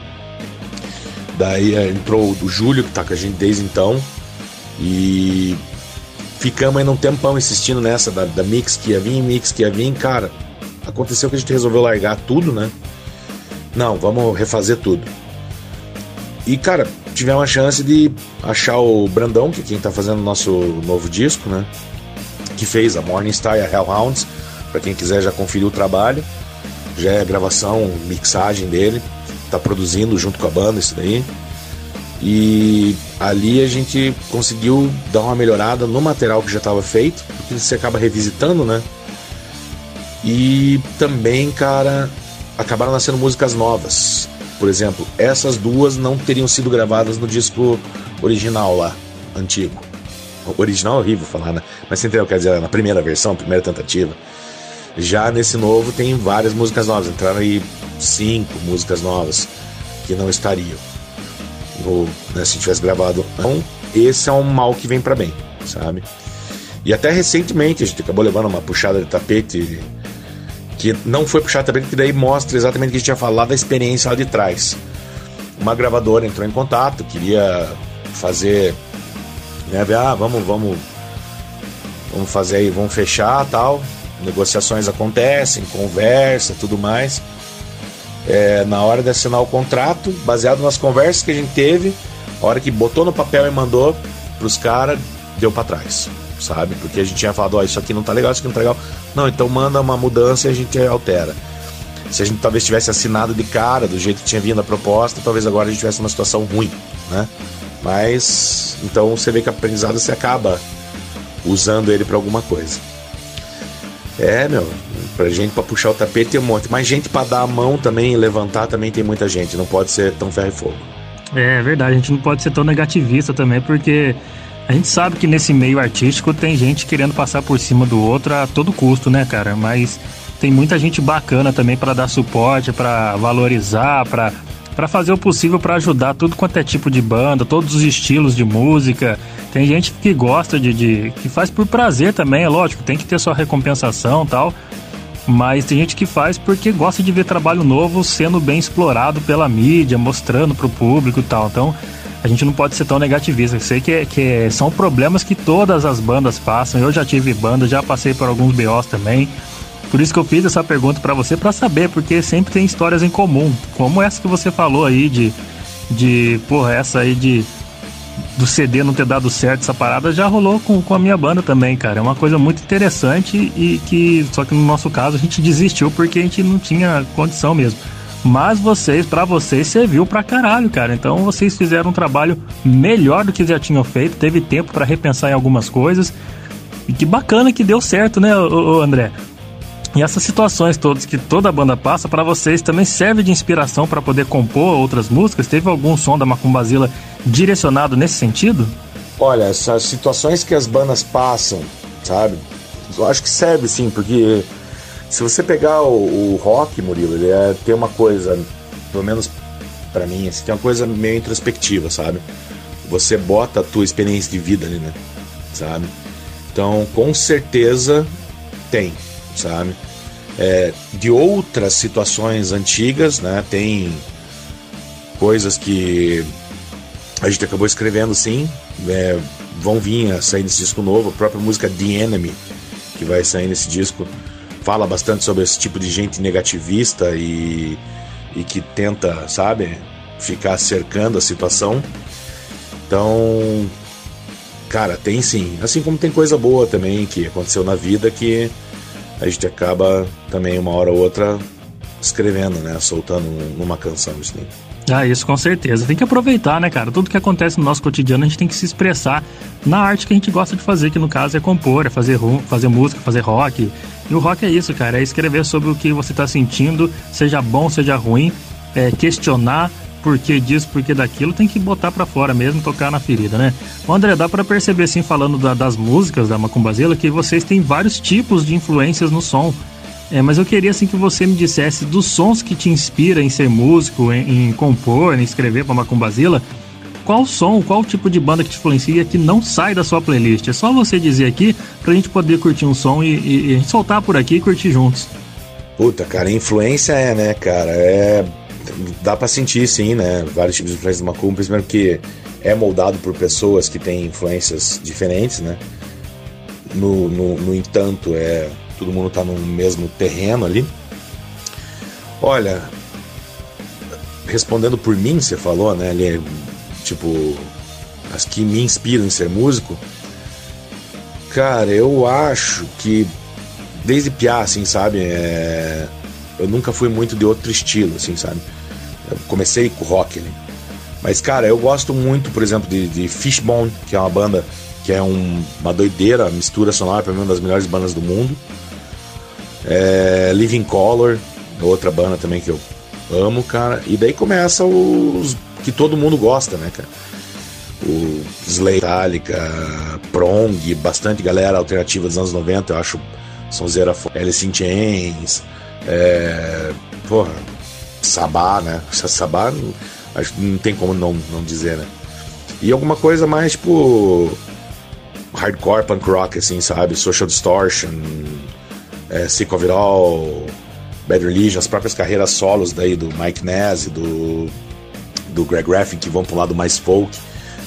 Daí entrou o Júlio, que tá com a gente desde então. E ficamos ainda um tempão insistindo nessa da, da mix que ia vir, mix que ia vir, cara. Aconteceu que a gente resolveu largar tudo, né? Não, vamos refazer tudo. E, cara, tivemos a chance de achar o Brandão, que é quem tá fazendo o nosso novo disco, né? Que fez a Morning Star e a Hellhounds, para quem quiser já conferir o trabalho. Já é a gravação, mixagem dele, tá produzindo junto com a banda isso daí. E ali a gente conseguiu dar uma melhorada no material que já estava feito, porque você acaba revisitando, né? E também, cara, acabaram nascendo músicas novas. por exemplo, essas duas não teriam sido gravadas no disco original lá, antigo. O original é horrível falar, né? Mas você entendeu? Quer dizer, na primeira versão, primeira tentativa. Já nesse novo tem várias músicas novas. Entraram aí cinco músicas novas que não estariam. Né, se tivesse gravado. Então, esse é um mal que vem para bem, sabe? E até recentemente a gente acabou levando uma puxada de tapete que não foi puxada de tapete, que daí mostra exatamente o que a gente tinha falado da experiência lá de trás. Uma gravadora entrou em contato, queria fazer, né, ah, vamos, vamos, vamos fazer aí, vamos fechar tal. Negociações acontecem, conversa, tudo mais. É, na hora de assinar o contrato, baseado nas conversas que a gente teve, a hora que botou no papel e mandou pros caras, deu para trás sabe? Porque a gente tinha falado, ó, oh, isso aqui não tá legal, isso aqui não tá legal. Não, então manda uma mudança e a gente altera. Se a gente talvez tivesse assinado de cara, do jeito que tinha vindo a proposta, talvez agora a gente tivesse uma situação ruim, né? Mas, então você vê que aprendizado você acaba usando ele para alguma coisa. É, meu, pra gente pra puxar o tapete tem um monte. Mas gente para dar a mão também e levantar também tem muita gente. Não pode ser tão ferro e fogo. É verdade, a gente não pode ser tão negativista também, porque a gente sabe que nesse meio artístico tem gente querendo passar por cima do outro a todo custo, né, cara? Mas tem muita gente bacana também para dar suporte, para valorizar, para para fazer o possível para ajudar tudo quanto é tipo de banda, todos os estilos de música. Tem gente que gosta de, de que faz por prazer também, é lógico, tem que ter sua recompensação, tal. Mas tem gente que faz porque gosta de ver trabalho novo sendo bem explorado pela mídia, mostrando para o público e tal. Então, a gente não pode ser tão negativista. Eu sei que, que são problemas que todas as bandas passam. Eu já tive banda, já passei por alguns BOs também. Por isso que eu fiz essa pergunta para você para saber, porque sempre tem histórias em comum, como essa que você falou aí de de, porra, essa aí de do CD não ter dado certo, essa parada já rolou com, com a minha banda também, cara. É uma coisa muito interessante e que, só que no nosso caso, a gente desistiu porque a gente não tinha condição mesmo. Mas vocês, para vocês, serviu pra caralho, cara. Então vocês fizeram um trabalho melhor do que já tinham feito, teve tempo para repensar em algumas coisas. E que bacana que deu certo, né, André? E essas situações todas que toda a banda passa, para vocês também serve de inspiração para poder compor outras músicas? Teve algum som da Macumbazila direcionado nesse sentido? Olha, essas situações que as bandas passam, sabe? Eu acho que serve sim, porque se você pegar o, o rock, Murilo, ele é, tem uma coisa, pelo menos para mim, assim, tem uma coisa meio introspectiva, sabe? Você bota a tua experiência de vida ali, né? Sabe? Então, com certeza tem, sabe? É, de outras situações antigas, né? Tem coisas que a gente acabou escrevendo sim, é, vão vir a sair nesse disco novo, a própria música The Enemy, que vai sair nesse disco, fala bastante sobre esse tipo de gente negativista e, e que tenta, sabe, ficar cercando a situação. Então, cara, tem sim. Assim como tem coisa boa também que aconteceu na vida que a gente acaba também uma hora ou outra escrevendo, né? Soltando numa canção isso assim. Ah, isso com certeza. Tem que aproveitar, né, cara? Tudo que acontece no nosso cotidiano a gente tem que se expressar na arte que a gente gosta de fazer, que no caso é compor, é fazer, fazer música, fazer rock. E o rock é isso, cara, é escrever sobre o que você está sentindo, seja bom, seja ruim, é questionar por que disso, por que daquilo, tem que botar para fora mesmo, tocar na ferida, né? O André, dá para perceber assim, falando da, das músicas da Macumbazela, que vocês têm vários tipos de influências no som. É, mas eu queria assim que você me dissesse dos sons que te inspira em ser músico, em, em compor, em escrever para Macumbazila, qual som, qual tipo de banda que te influencia que não sai da sua playlist. É só você dizer aqui pra gente poder curtir um som e, e, e soltar por aqui e curtir juntos. Puta, cara, influência é, né, cara? É. Dá pra sentir, sim, né? Vários tipos de influência do Macumba, primeiro que é moldado por pessoas que têm influências diferentes, né? No, no, no entanto, é todo mundo tá no mesmo terreno ali. Olha, respondendo por mim, você falou, né? Ali, tipo, as que me inspiram em ser músico. Cara, eu acho que desde piá, assim, sabe? É... Eu nunca fui muito de outro estilo, assim, sabe? Eu comecei com rock. Mas, cara, eu gosto muito, por exemplo, de, de Fishbone, que é uma banda que é um, uma doideira, mistura sonora, para mim, uma das melhores bandas do mundo. É, Living Color, outra banda também que eu Amo, cara. E daí começa os que todo mundo gosta, né, cara? O Slay, Metallica, Prong, bastante galera alternativa dos anos 90, eu acho Sonzeira. Alice in Chains, é, porra, Sabá, né? Sabá, não tem como não, não dizer, né? E alguma coisa mais, tipo, hardcore punk rock, assim, sabe? Social Distortion, é, Sick of It All, Bad Religion, as próprias carreiras solos daí do Mike Ness e do, do Greg Graffin, que vão pro lado mais folk.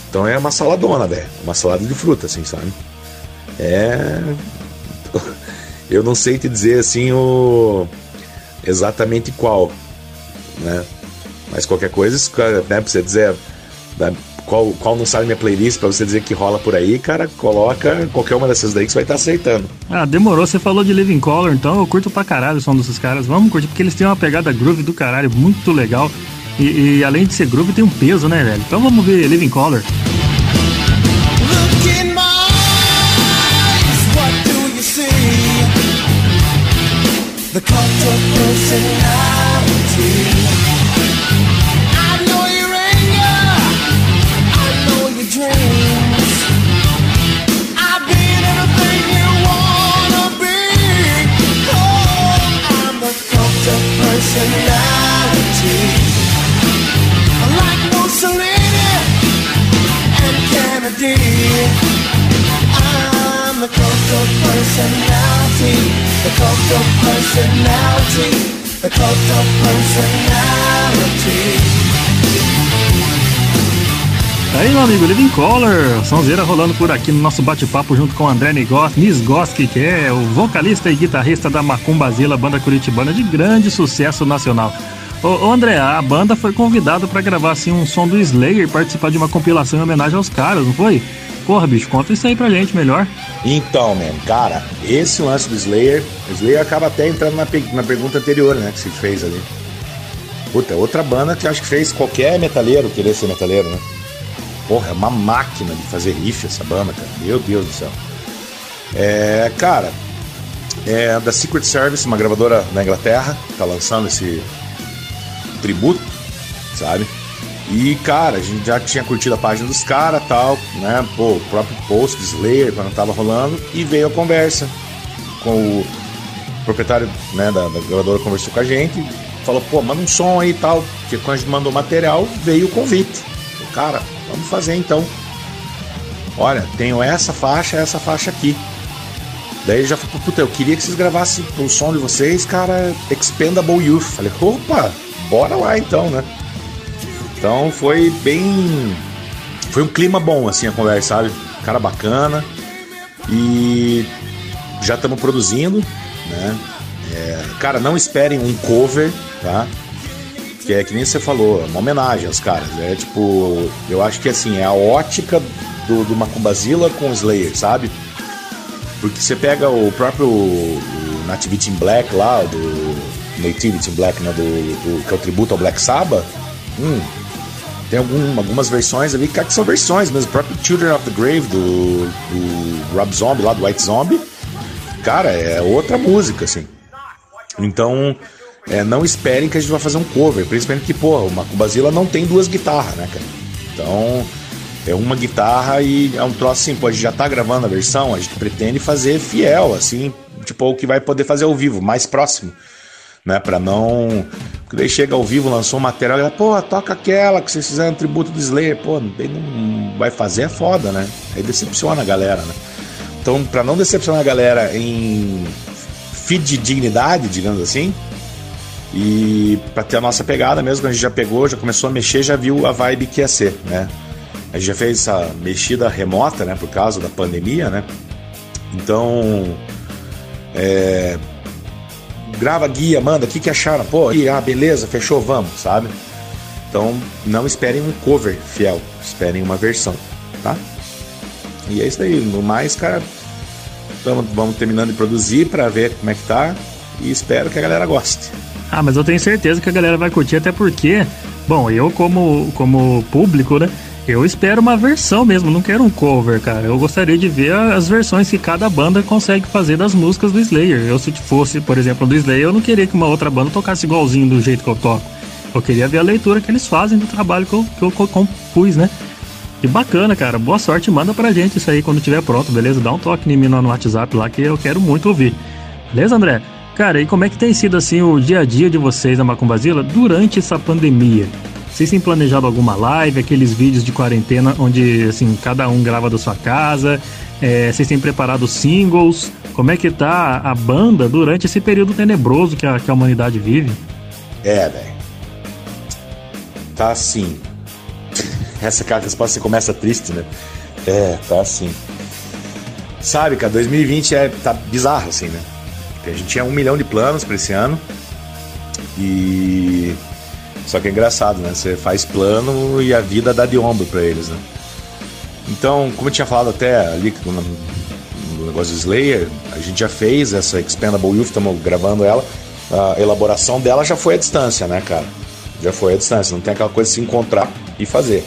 Então é uma saladona, velho. Uma salada de fruta, assim, sabe? É. Eu não sei te dizer assim o. exatamente qual, né? Mas qualquer coisa, né, pra você dizer da- qual, qual não sabe minha playlist, pra você dizer que rola por aí, cara, coloca qualquer uma dessas daí que você vai estar acertando. Ah, demorou. Você falou de Living Color, então eu curto pra caralho o som desses caras. Vamos curtir, porque eles têm uma pegada groove do caralho, muito legal. E, e além de ser groove, tem um peso, né, velho? Então vamos ver Living Color. The cult of personality. Personality. Like Mussolini and Kennedy. I'm the cult of personality, the cult of personality, the cult of personality. Aí, meu amigo, Living Color, sonzeira rolando por aqui no nosso bate-papo junto com o André Nigos- Nisgoski, que é o vocalista e guitarrista da Macumbazila, banda curitibana de grande sucesso nacional. Ô, ô André, a banda foi convidada pra gravar assim um som do Slayer participar de uma compilação em homenagem aos caras, não foi? Porra, bicho, conta isso aí pra gente melhor. Então, man, cara, esse lance do Slayer, o Slayer acaba até entrando na, pe- na pergunta anterior, né, que se fez ali. Puta, outra banda que acho que fez qualquer metaleiro querer ser metaleiro, né? Porra, é uma máquina de fazer riff essa banda, cara. Meu Deus do céu. É, cara, é da Secret Service, uma gravadora da Inglaterra, tá lançando esse tributo, sabe? E, cara, a gente já tinha curtido a página dos caras tal, né? Pô, o próprio post Slayer quando tava rolando, e veio a conversa com o proprietário né, da, da gravadora, conversou com a gente, falou, pô, manda um som aí e tal. Porque quando a gente mandou material, veio o convite. Cara, vamos fazer então. Olha, tenho essa faixa, essa faixa aqui. Daí ele já falou, puta, eu queria que vocês gravassem o som de vocês, cara, Expendable Youth. Falei, opa, bora lá então, né? Então foi bem. Foi um clima bom, assim, a conversa, sabe? Cara bacana. E já estamos produzindo, né? É, cara, não esperem um cover, tá? Que é que nem você falou, é uma homenagem aos caras. É tipo, eu acho que assim, é a ótica do, do Macumbazila com o Slayer, sabe? Porque você pega o próprio o Nativity in Black lá, do Nativity in Black, né? Do, do- que é o tributo ao Black Sabbath. Hum, tem algum- algumas versões ali, que são versões mesmo. O próprio Children of the Grave do, do Rob Zombie, lá do White Zombie. Cara, é outra música, assim. Então, é, não esperem que a gente vai fazer um cover. Principalmente que, pô, o Macubazila não tem duas guitarras, né, cara? Então, é uma guitarra e é um troço assim, pô, a gente já tá gravando a versão, a gente pretende fazer fiel, assim, tipo, o que vai poder fazer ao vivo, mais próximo, né? Pra não. Porque daí chega ao vivo, lançou um material, e pô, toca aquela que vocês fizeram tributo do Slayer, pô, daí não vai fazer é foda, né? Aí decepciona a galera, né? Então, pra não decepcionar a galera em feed de dignidade, digamos assim, e pra ter a nossa pegada mesmo, a gente já pegou, já começou a mexer, já viu a vibe que ia ser, né? A gente já fez essa mexida remota, né, por causa da pandemia, né? Então, é, grava guia, manda, o que, que acharam? Pô, e, ah, beleza, fechou, vamos, sabe? Então, não esperem um cover fiel, esperem uma versão, tá? E é isso aí, no mais, cara, tamo, vamos terminando de produzir pra ver como é que tá e espero que a galera goste. Ah, mas eu tenho certeza que a galera vai curtir, até porque, bom, eu como, como público, né? Eu espero uma versão mesmo, não quero um cover, cara. Eu gostaria de ver as versões que cada banda consegue fazer das músicas do Slayer. Eu, se fosse, por exemplo, do Slayer, eu não queria que uma outra banda tocasse igualzinho do jeito que eu toco. Eu queria ver a leitura que eles fazem do trabalho que eu, que eu co- compus, né? Que bacana, cara. Boa sorte. Manda pra gente isso aí quando tiver pronto, beleza? Dá um toque em mim no WhatsApp lá que eu quero muito ouvir. Beleza, André? Cara, e como é que tem sido assim o dia a dia de vocês na Macumbazila durante essa pandemia? Vocês têm planejado alguma live, aqueles vídeos de quarentena onde assim cada um grava da sua casa? É, vocês têm preparado singles? Como é que tá a banda durante esse período tenebroso que a, que a humanidade vive? É, velho. Tá assim. Essa resposta você começa triste, né? É, tá assim. Sabe, cara, 2020 é, tá bizarro, assim, né? A gente tinha um milhão de planos pra esse ano. E. Só que é engraçado, né? Você faz plano e a vida dá de ombro pra eles, né? Então, como eu tinha falado até ali no, negócio do Slayer, a gente já fez essa Expendable Youth, estamos gravando ela. A elaboração dela já foi à distância, né, cara? Já foi à distância, não tem aquela coisa de se encontrar e fazer.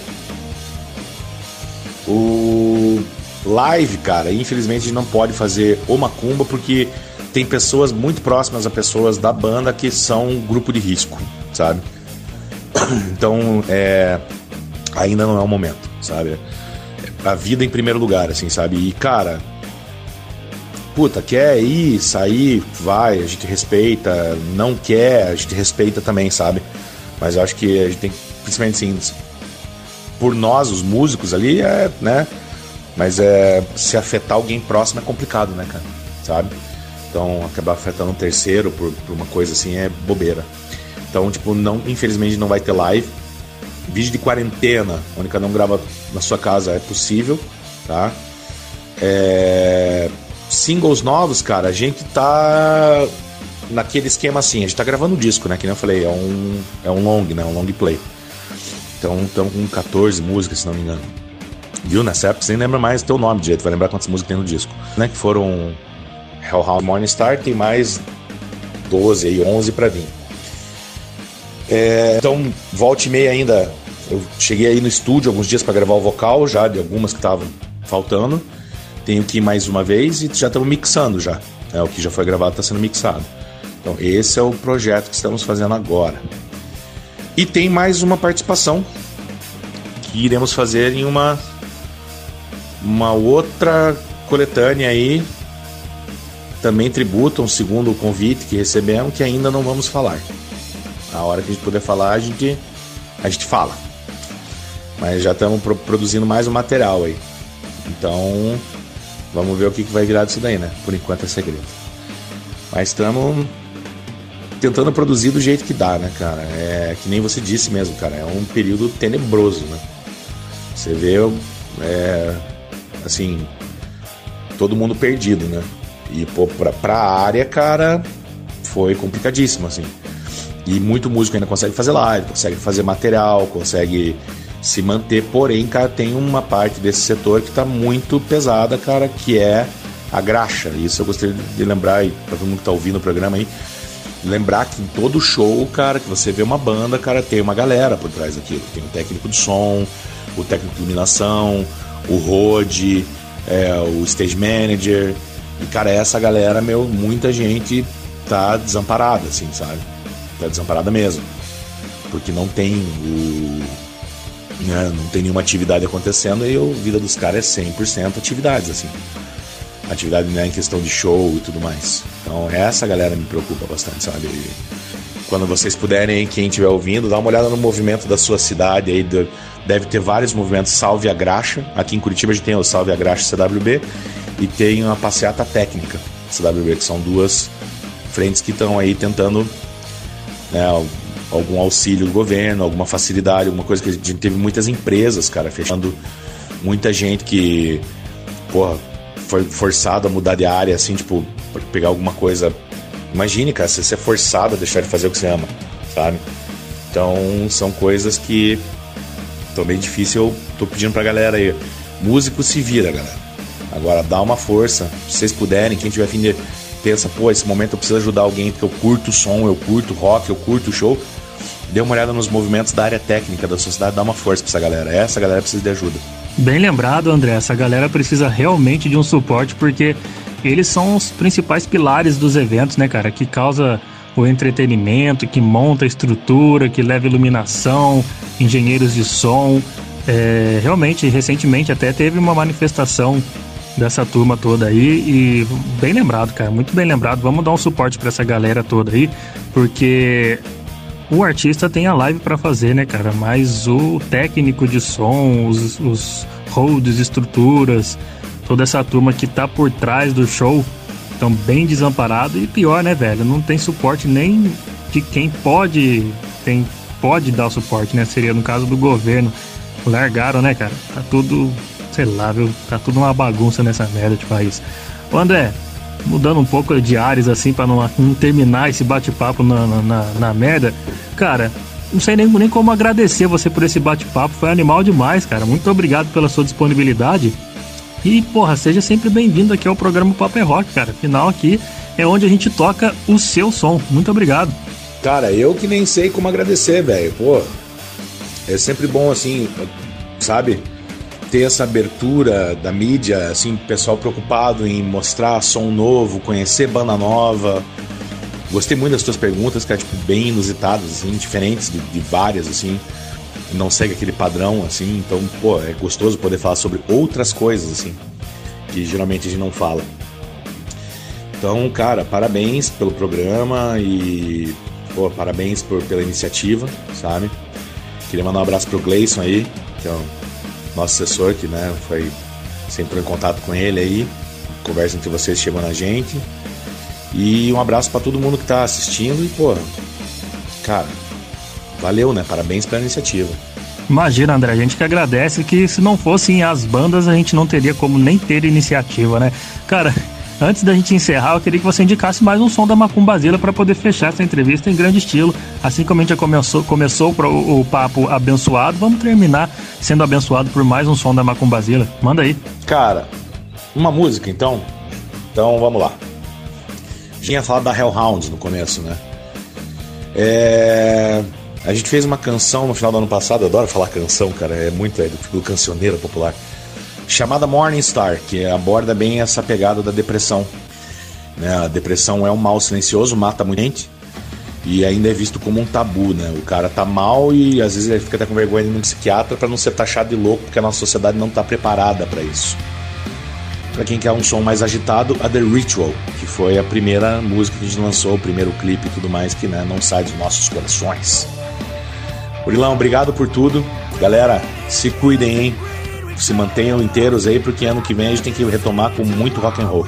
O live, cara, infelizmente a gente não pode fazer o macumba porque tem pessoas muito próximas a pessoas da banda que são um grupo de risco, sabe? Então, é, ainda não é o momento, sabe? A vida em primeiro lugar, assim, sabe? E, cara, puta, quer ir, sair, vai, a gente respeita, não quer, a gente respeita também, sabe? Mas eu acho que a gente tem principalmente assim, por nós, os músicos ali, é, né? Mas é, se afetar alguém próximo é complicado, né, cara? Sabe? Então, acabar afetando um terceiro por, por uma coisa assim é bobeira. Então, tipo, não, infelizmente não vai ter live. Vídeo de quarentena, cada um grava na sua casa, é possível, tá? É... Singles novos, cara, a gente tá naquele esquema assim, a gente tá gravando o disco, né? Que nem eu falei, é um, é um long, né? Um long play. Então, estamos com 14 músicas, se não me engano. Viu? Nessa época você nem lembra mais o teu nome direito, vai lembrar quantas músicas tem no disco. Né? Que foram Hellhound Morningstar, tem mais 12 aí, 11 pra vir. É, então, volte e meia ainda. Eu cheguei aí no estúdio alguns dias para gravar o vocal, já de algumas que estavam faltando. Tenho que ir mais uma vez e já estamos mixando já. É, o que já foi gravado está sendo mixado. Então, esse é o projeto que estamos fazendo agora. E tem mais uma participação que iremos fazer em uma uma outra coletânea aí também tributo um segundo convite que recebemos que ainda não vamos falar. A hora que a gente puder falar, a gente a gente fala. Mas já estamos pro- produzindo mais um material aí. Então, vamos ver o que, que vai virar disso daí, né? Por enquanto é segredo. Mas estamos tentando produzir do jeito que dá, né, cara? É que nem você disse mesmo, cara. É um período tenebroso, né? Você vê, é, assim, todo mundo perdido, né? E, pô, pra, pra área, cara, foi complicadíssimo, assim. E muito músico ainda consegue fazer live, consegue fazer material, consegue se manter, porém, cara, tem uma parte desse setor que tá muito pesada, cara, que é a graxa. Isso eu gostaria de lembrar, e pra todo mundo que tá ouvindo o programa aí, lembrar que em todo show, cara, que você vê uma banda, cara, tem uma galera por trás daquilo. Tem o técnico de som, o técnico de iluminação, o road, é, o stage manager. E, cara, essa galera, meu, muita gente tá desamparada, assim, sabe? Tá desamparada mesmo. Porque não tem o. né, não tem nenhuma atividade acontecendo e a vida dos caras é 100% atividades, assim. Atividade né, em questão de show e tudo mais. Então, essa galera me preocupa bastante, sabe? Quando vocês puderem, quem estiver ouvindo, dá uma olhada no movimento da sua cidade aí. Deve ter vários movimentos Salve a Graxa. Aqui em Curitiba a gente tem o Salve a Graxa CWB e tem a Passeata Técnica CWB, que são duas frentes que estão aí tentando né, al- algum auxílio do governo, alguma facilidade, alguma coisa que a gente teve muitas empresas, cara, fechando muita gente que, porra, foi forçado a mudar de área, assim, tipo, pegar alguma coisa. Imagine, cara, se você é forçado a deixar de fazer o que você ama, sabe? Então, são coisas que tô bem difícil. Eu tô pedindo pra galera aí, músico se vira, galera. Agora, dá uma força, se vocês puderem, quem tiver fim de pensa, pô, esse momento eu preciso ajudar alguém porque eu curto o som, eu curto rock, eu curto o show. Dê uma olhada nos movimentos da área técnica da sociedade, dá uma força pra essa galera. Essa galera precisa de ajuda. Bem lembrado, André. Essa galera precisa realmente de um suporte porque eles são os principais pilares dos eventos, né, cara? Que causa o entretenimento, que monta a estrutura, que leva iluminação, engenheiros de som. É, realmente, recentemente até teve uma manifestação dessa turma toda aí e bem lembrado, cara, muito bem lembrado. Vamos dar um suporte para essa galera toda aí, porque o artista tem a live para fazer, né, cara? Mas o técnico de som, os, os holds, estruturas, toda essa turma que tá por trás do show estão bem desamparados e pior, né, velho? Não tem suporte nem de quem pode tem pode dar suporte, né? Seria no caso do governo. Largaram, né, cara? Tá tudo, sei lá, viu? Tá tudo uma bagunça nessa merda de país. Ô, André, mudando um pouco de áreas assim para não, não, terminar esse bate-papo na, na, na, merda, cara. Não sei nem, nem como agradecer você por esse bate-papo, foi animal demais, cara. Muito obrigado pela sua disponibilidade. E, porra, seja sempre bem-vindo aqui ao programa Papo é Rock, cara. Afinal, aqui é onde a gente toca o seu som. Muito obrigado. Cara, eu que nem sei como agradecer, velho. Pô, é sempre bom, assim, sabe? Ter essa abertura da mídia, assim, pessoal preocupado em mostrar som novo, conhecer banda nova. Gostei muito das tuas perguntas, cara, tipo, bem inusitadas, assim, diferentes de, de várias, assim. Não segue aquele padrão, assim. Então, pô, é gostoso poder falar sobre outras coisas, assim, que geralmente a gente não fala. Então, cara, parabéns pelo programa e, pô, parabéns por, pela iniciativa, sabe? Queria mandar um abraço pro Gleison aí, que é o nosso assessor, que né, foi sempre em contato com ele aí. Conversa entre vocês chegou na gente. E um abraço para todo mundo que tá assistindo e, pô, cara, valeu, né? Parabéns pela iniciativa. Imagina, André, a gente que agradece que se não fossem as bandas, a gente não teria como nem ter iniciativa, né? Cara, Antes da gente encerrar, eu queria que você indicasse mais um som da Macumbazila para poder fechar essa entrevista em grande estilo. Assim como a gente já começou, começou o, o papo abençoado, vamos terminar sendo abençoado por mais um som da Macumbazila. Manda aí. Cara, uma música então? Então vamos lá. Tinha falado da Hellhounds no começo, né? É... A gente fez uma canção no final do ano passado, eu adoro falar canção, cara, é muito é do do cancioneiro popular chamada Morning Star, que aborda bem essa pegada da depressão. Né? A depressão é um mal silencioso, mata muita gente e ainda é visto como um tabu, né? O cara tá mal e às vezes ele fica até com vergonha de ir no psiquiatra para não ser taxado de louco, porque a nossa sociedade não tá preparada para isso. Para quem quer um som mais agitado, a The Ritual, que foi a primeira música que a gente lançou, o primeiro clipe e tudo mais que né, não sai dos nossos corações. Urilão, obrigado por tudo. Galera, se cuidem, hein? Se mantenham inteiros aí, porque ano que vem a gente tem que retomar com muito rock and roll.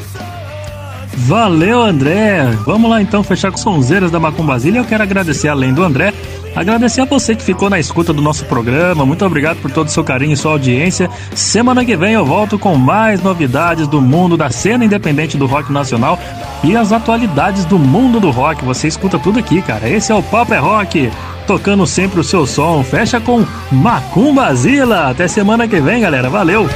Valeu, André! Vamos lá então fechar com sonzeiras da Macumbazilha. Eu quero agradecer, além do André, agradecer a você que ficou na escuta do nosso programa. Muito obrigado por todo o seu carinho e sua audiência. Semana que vem eu volto com mais novidades do mundo da cena independente do rock nacional e as atualidades do mundo do rock. Você escuta tudo aqui, cara. Esse é o Papo é Rock tocando sempre o seu som. Fecha com Macumbazila. Até semana que vem, galera. Valeu!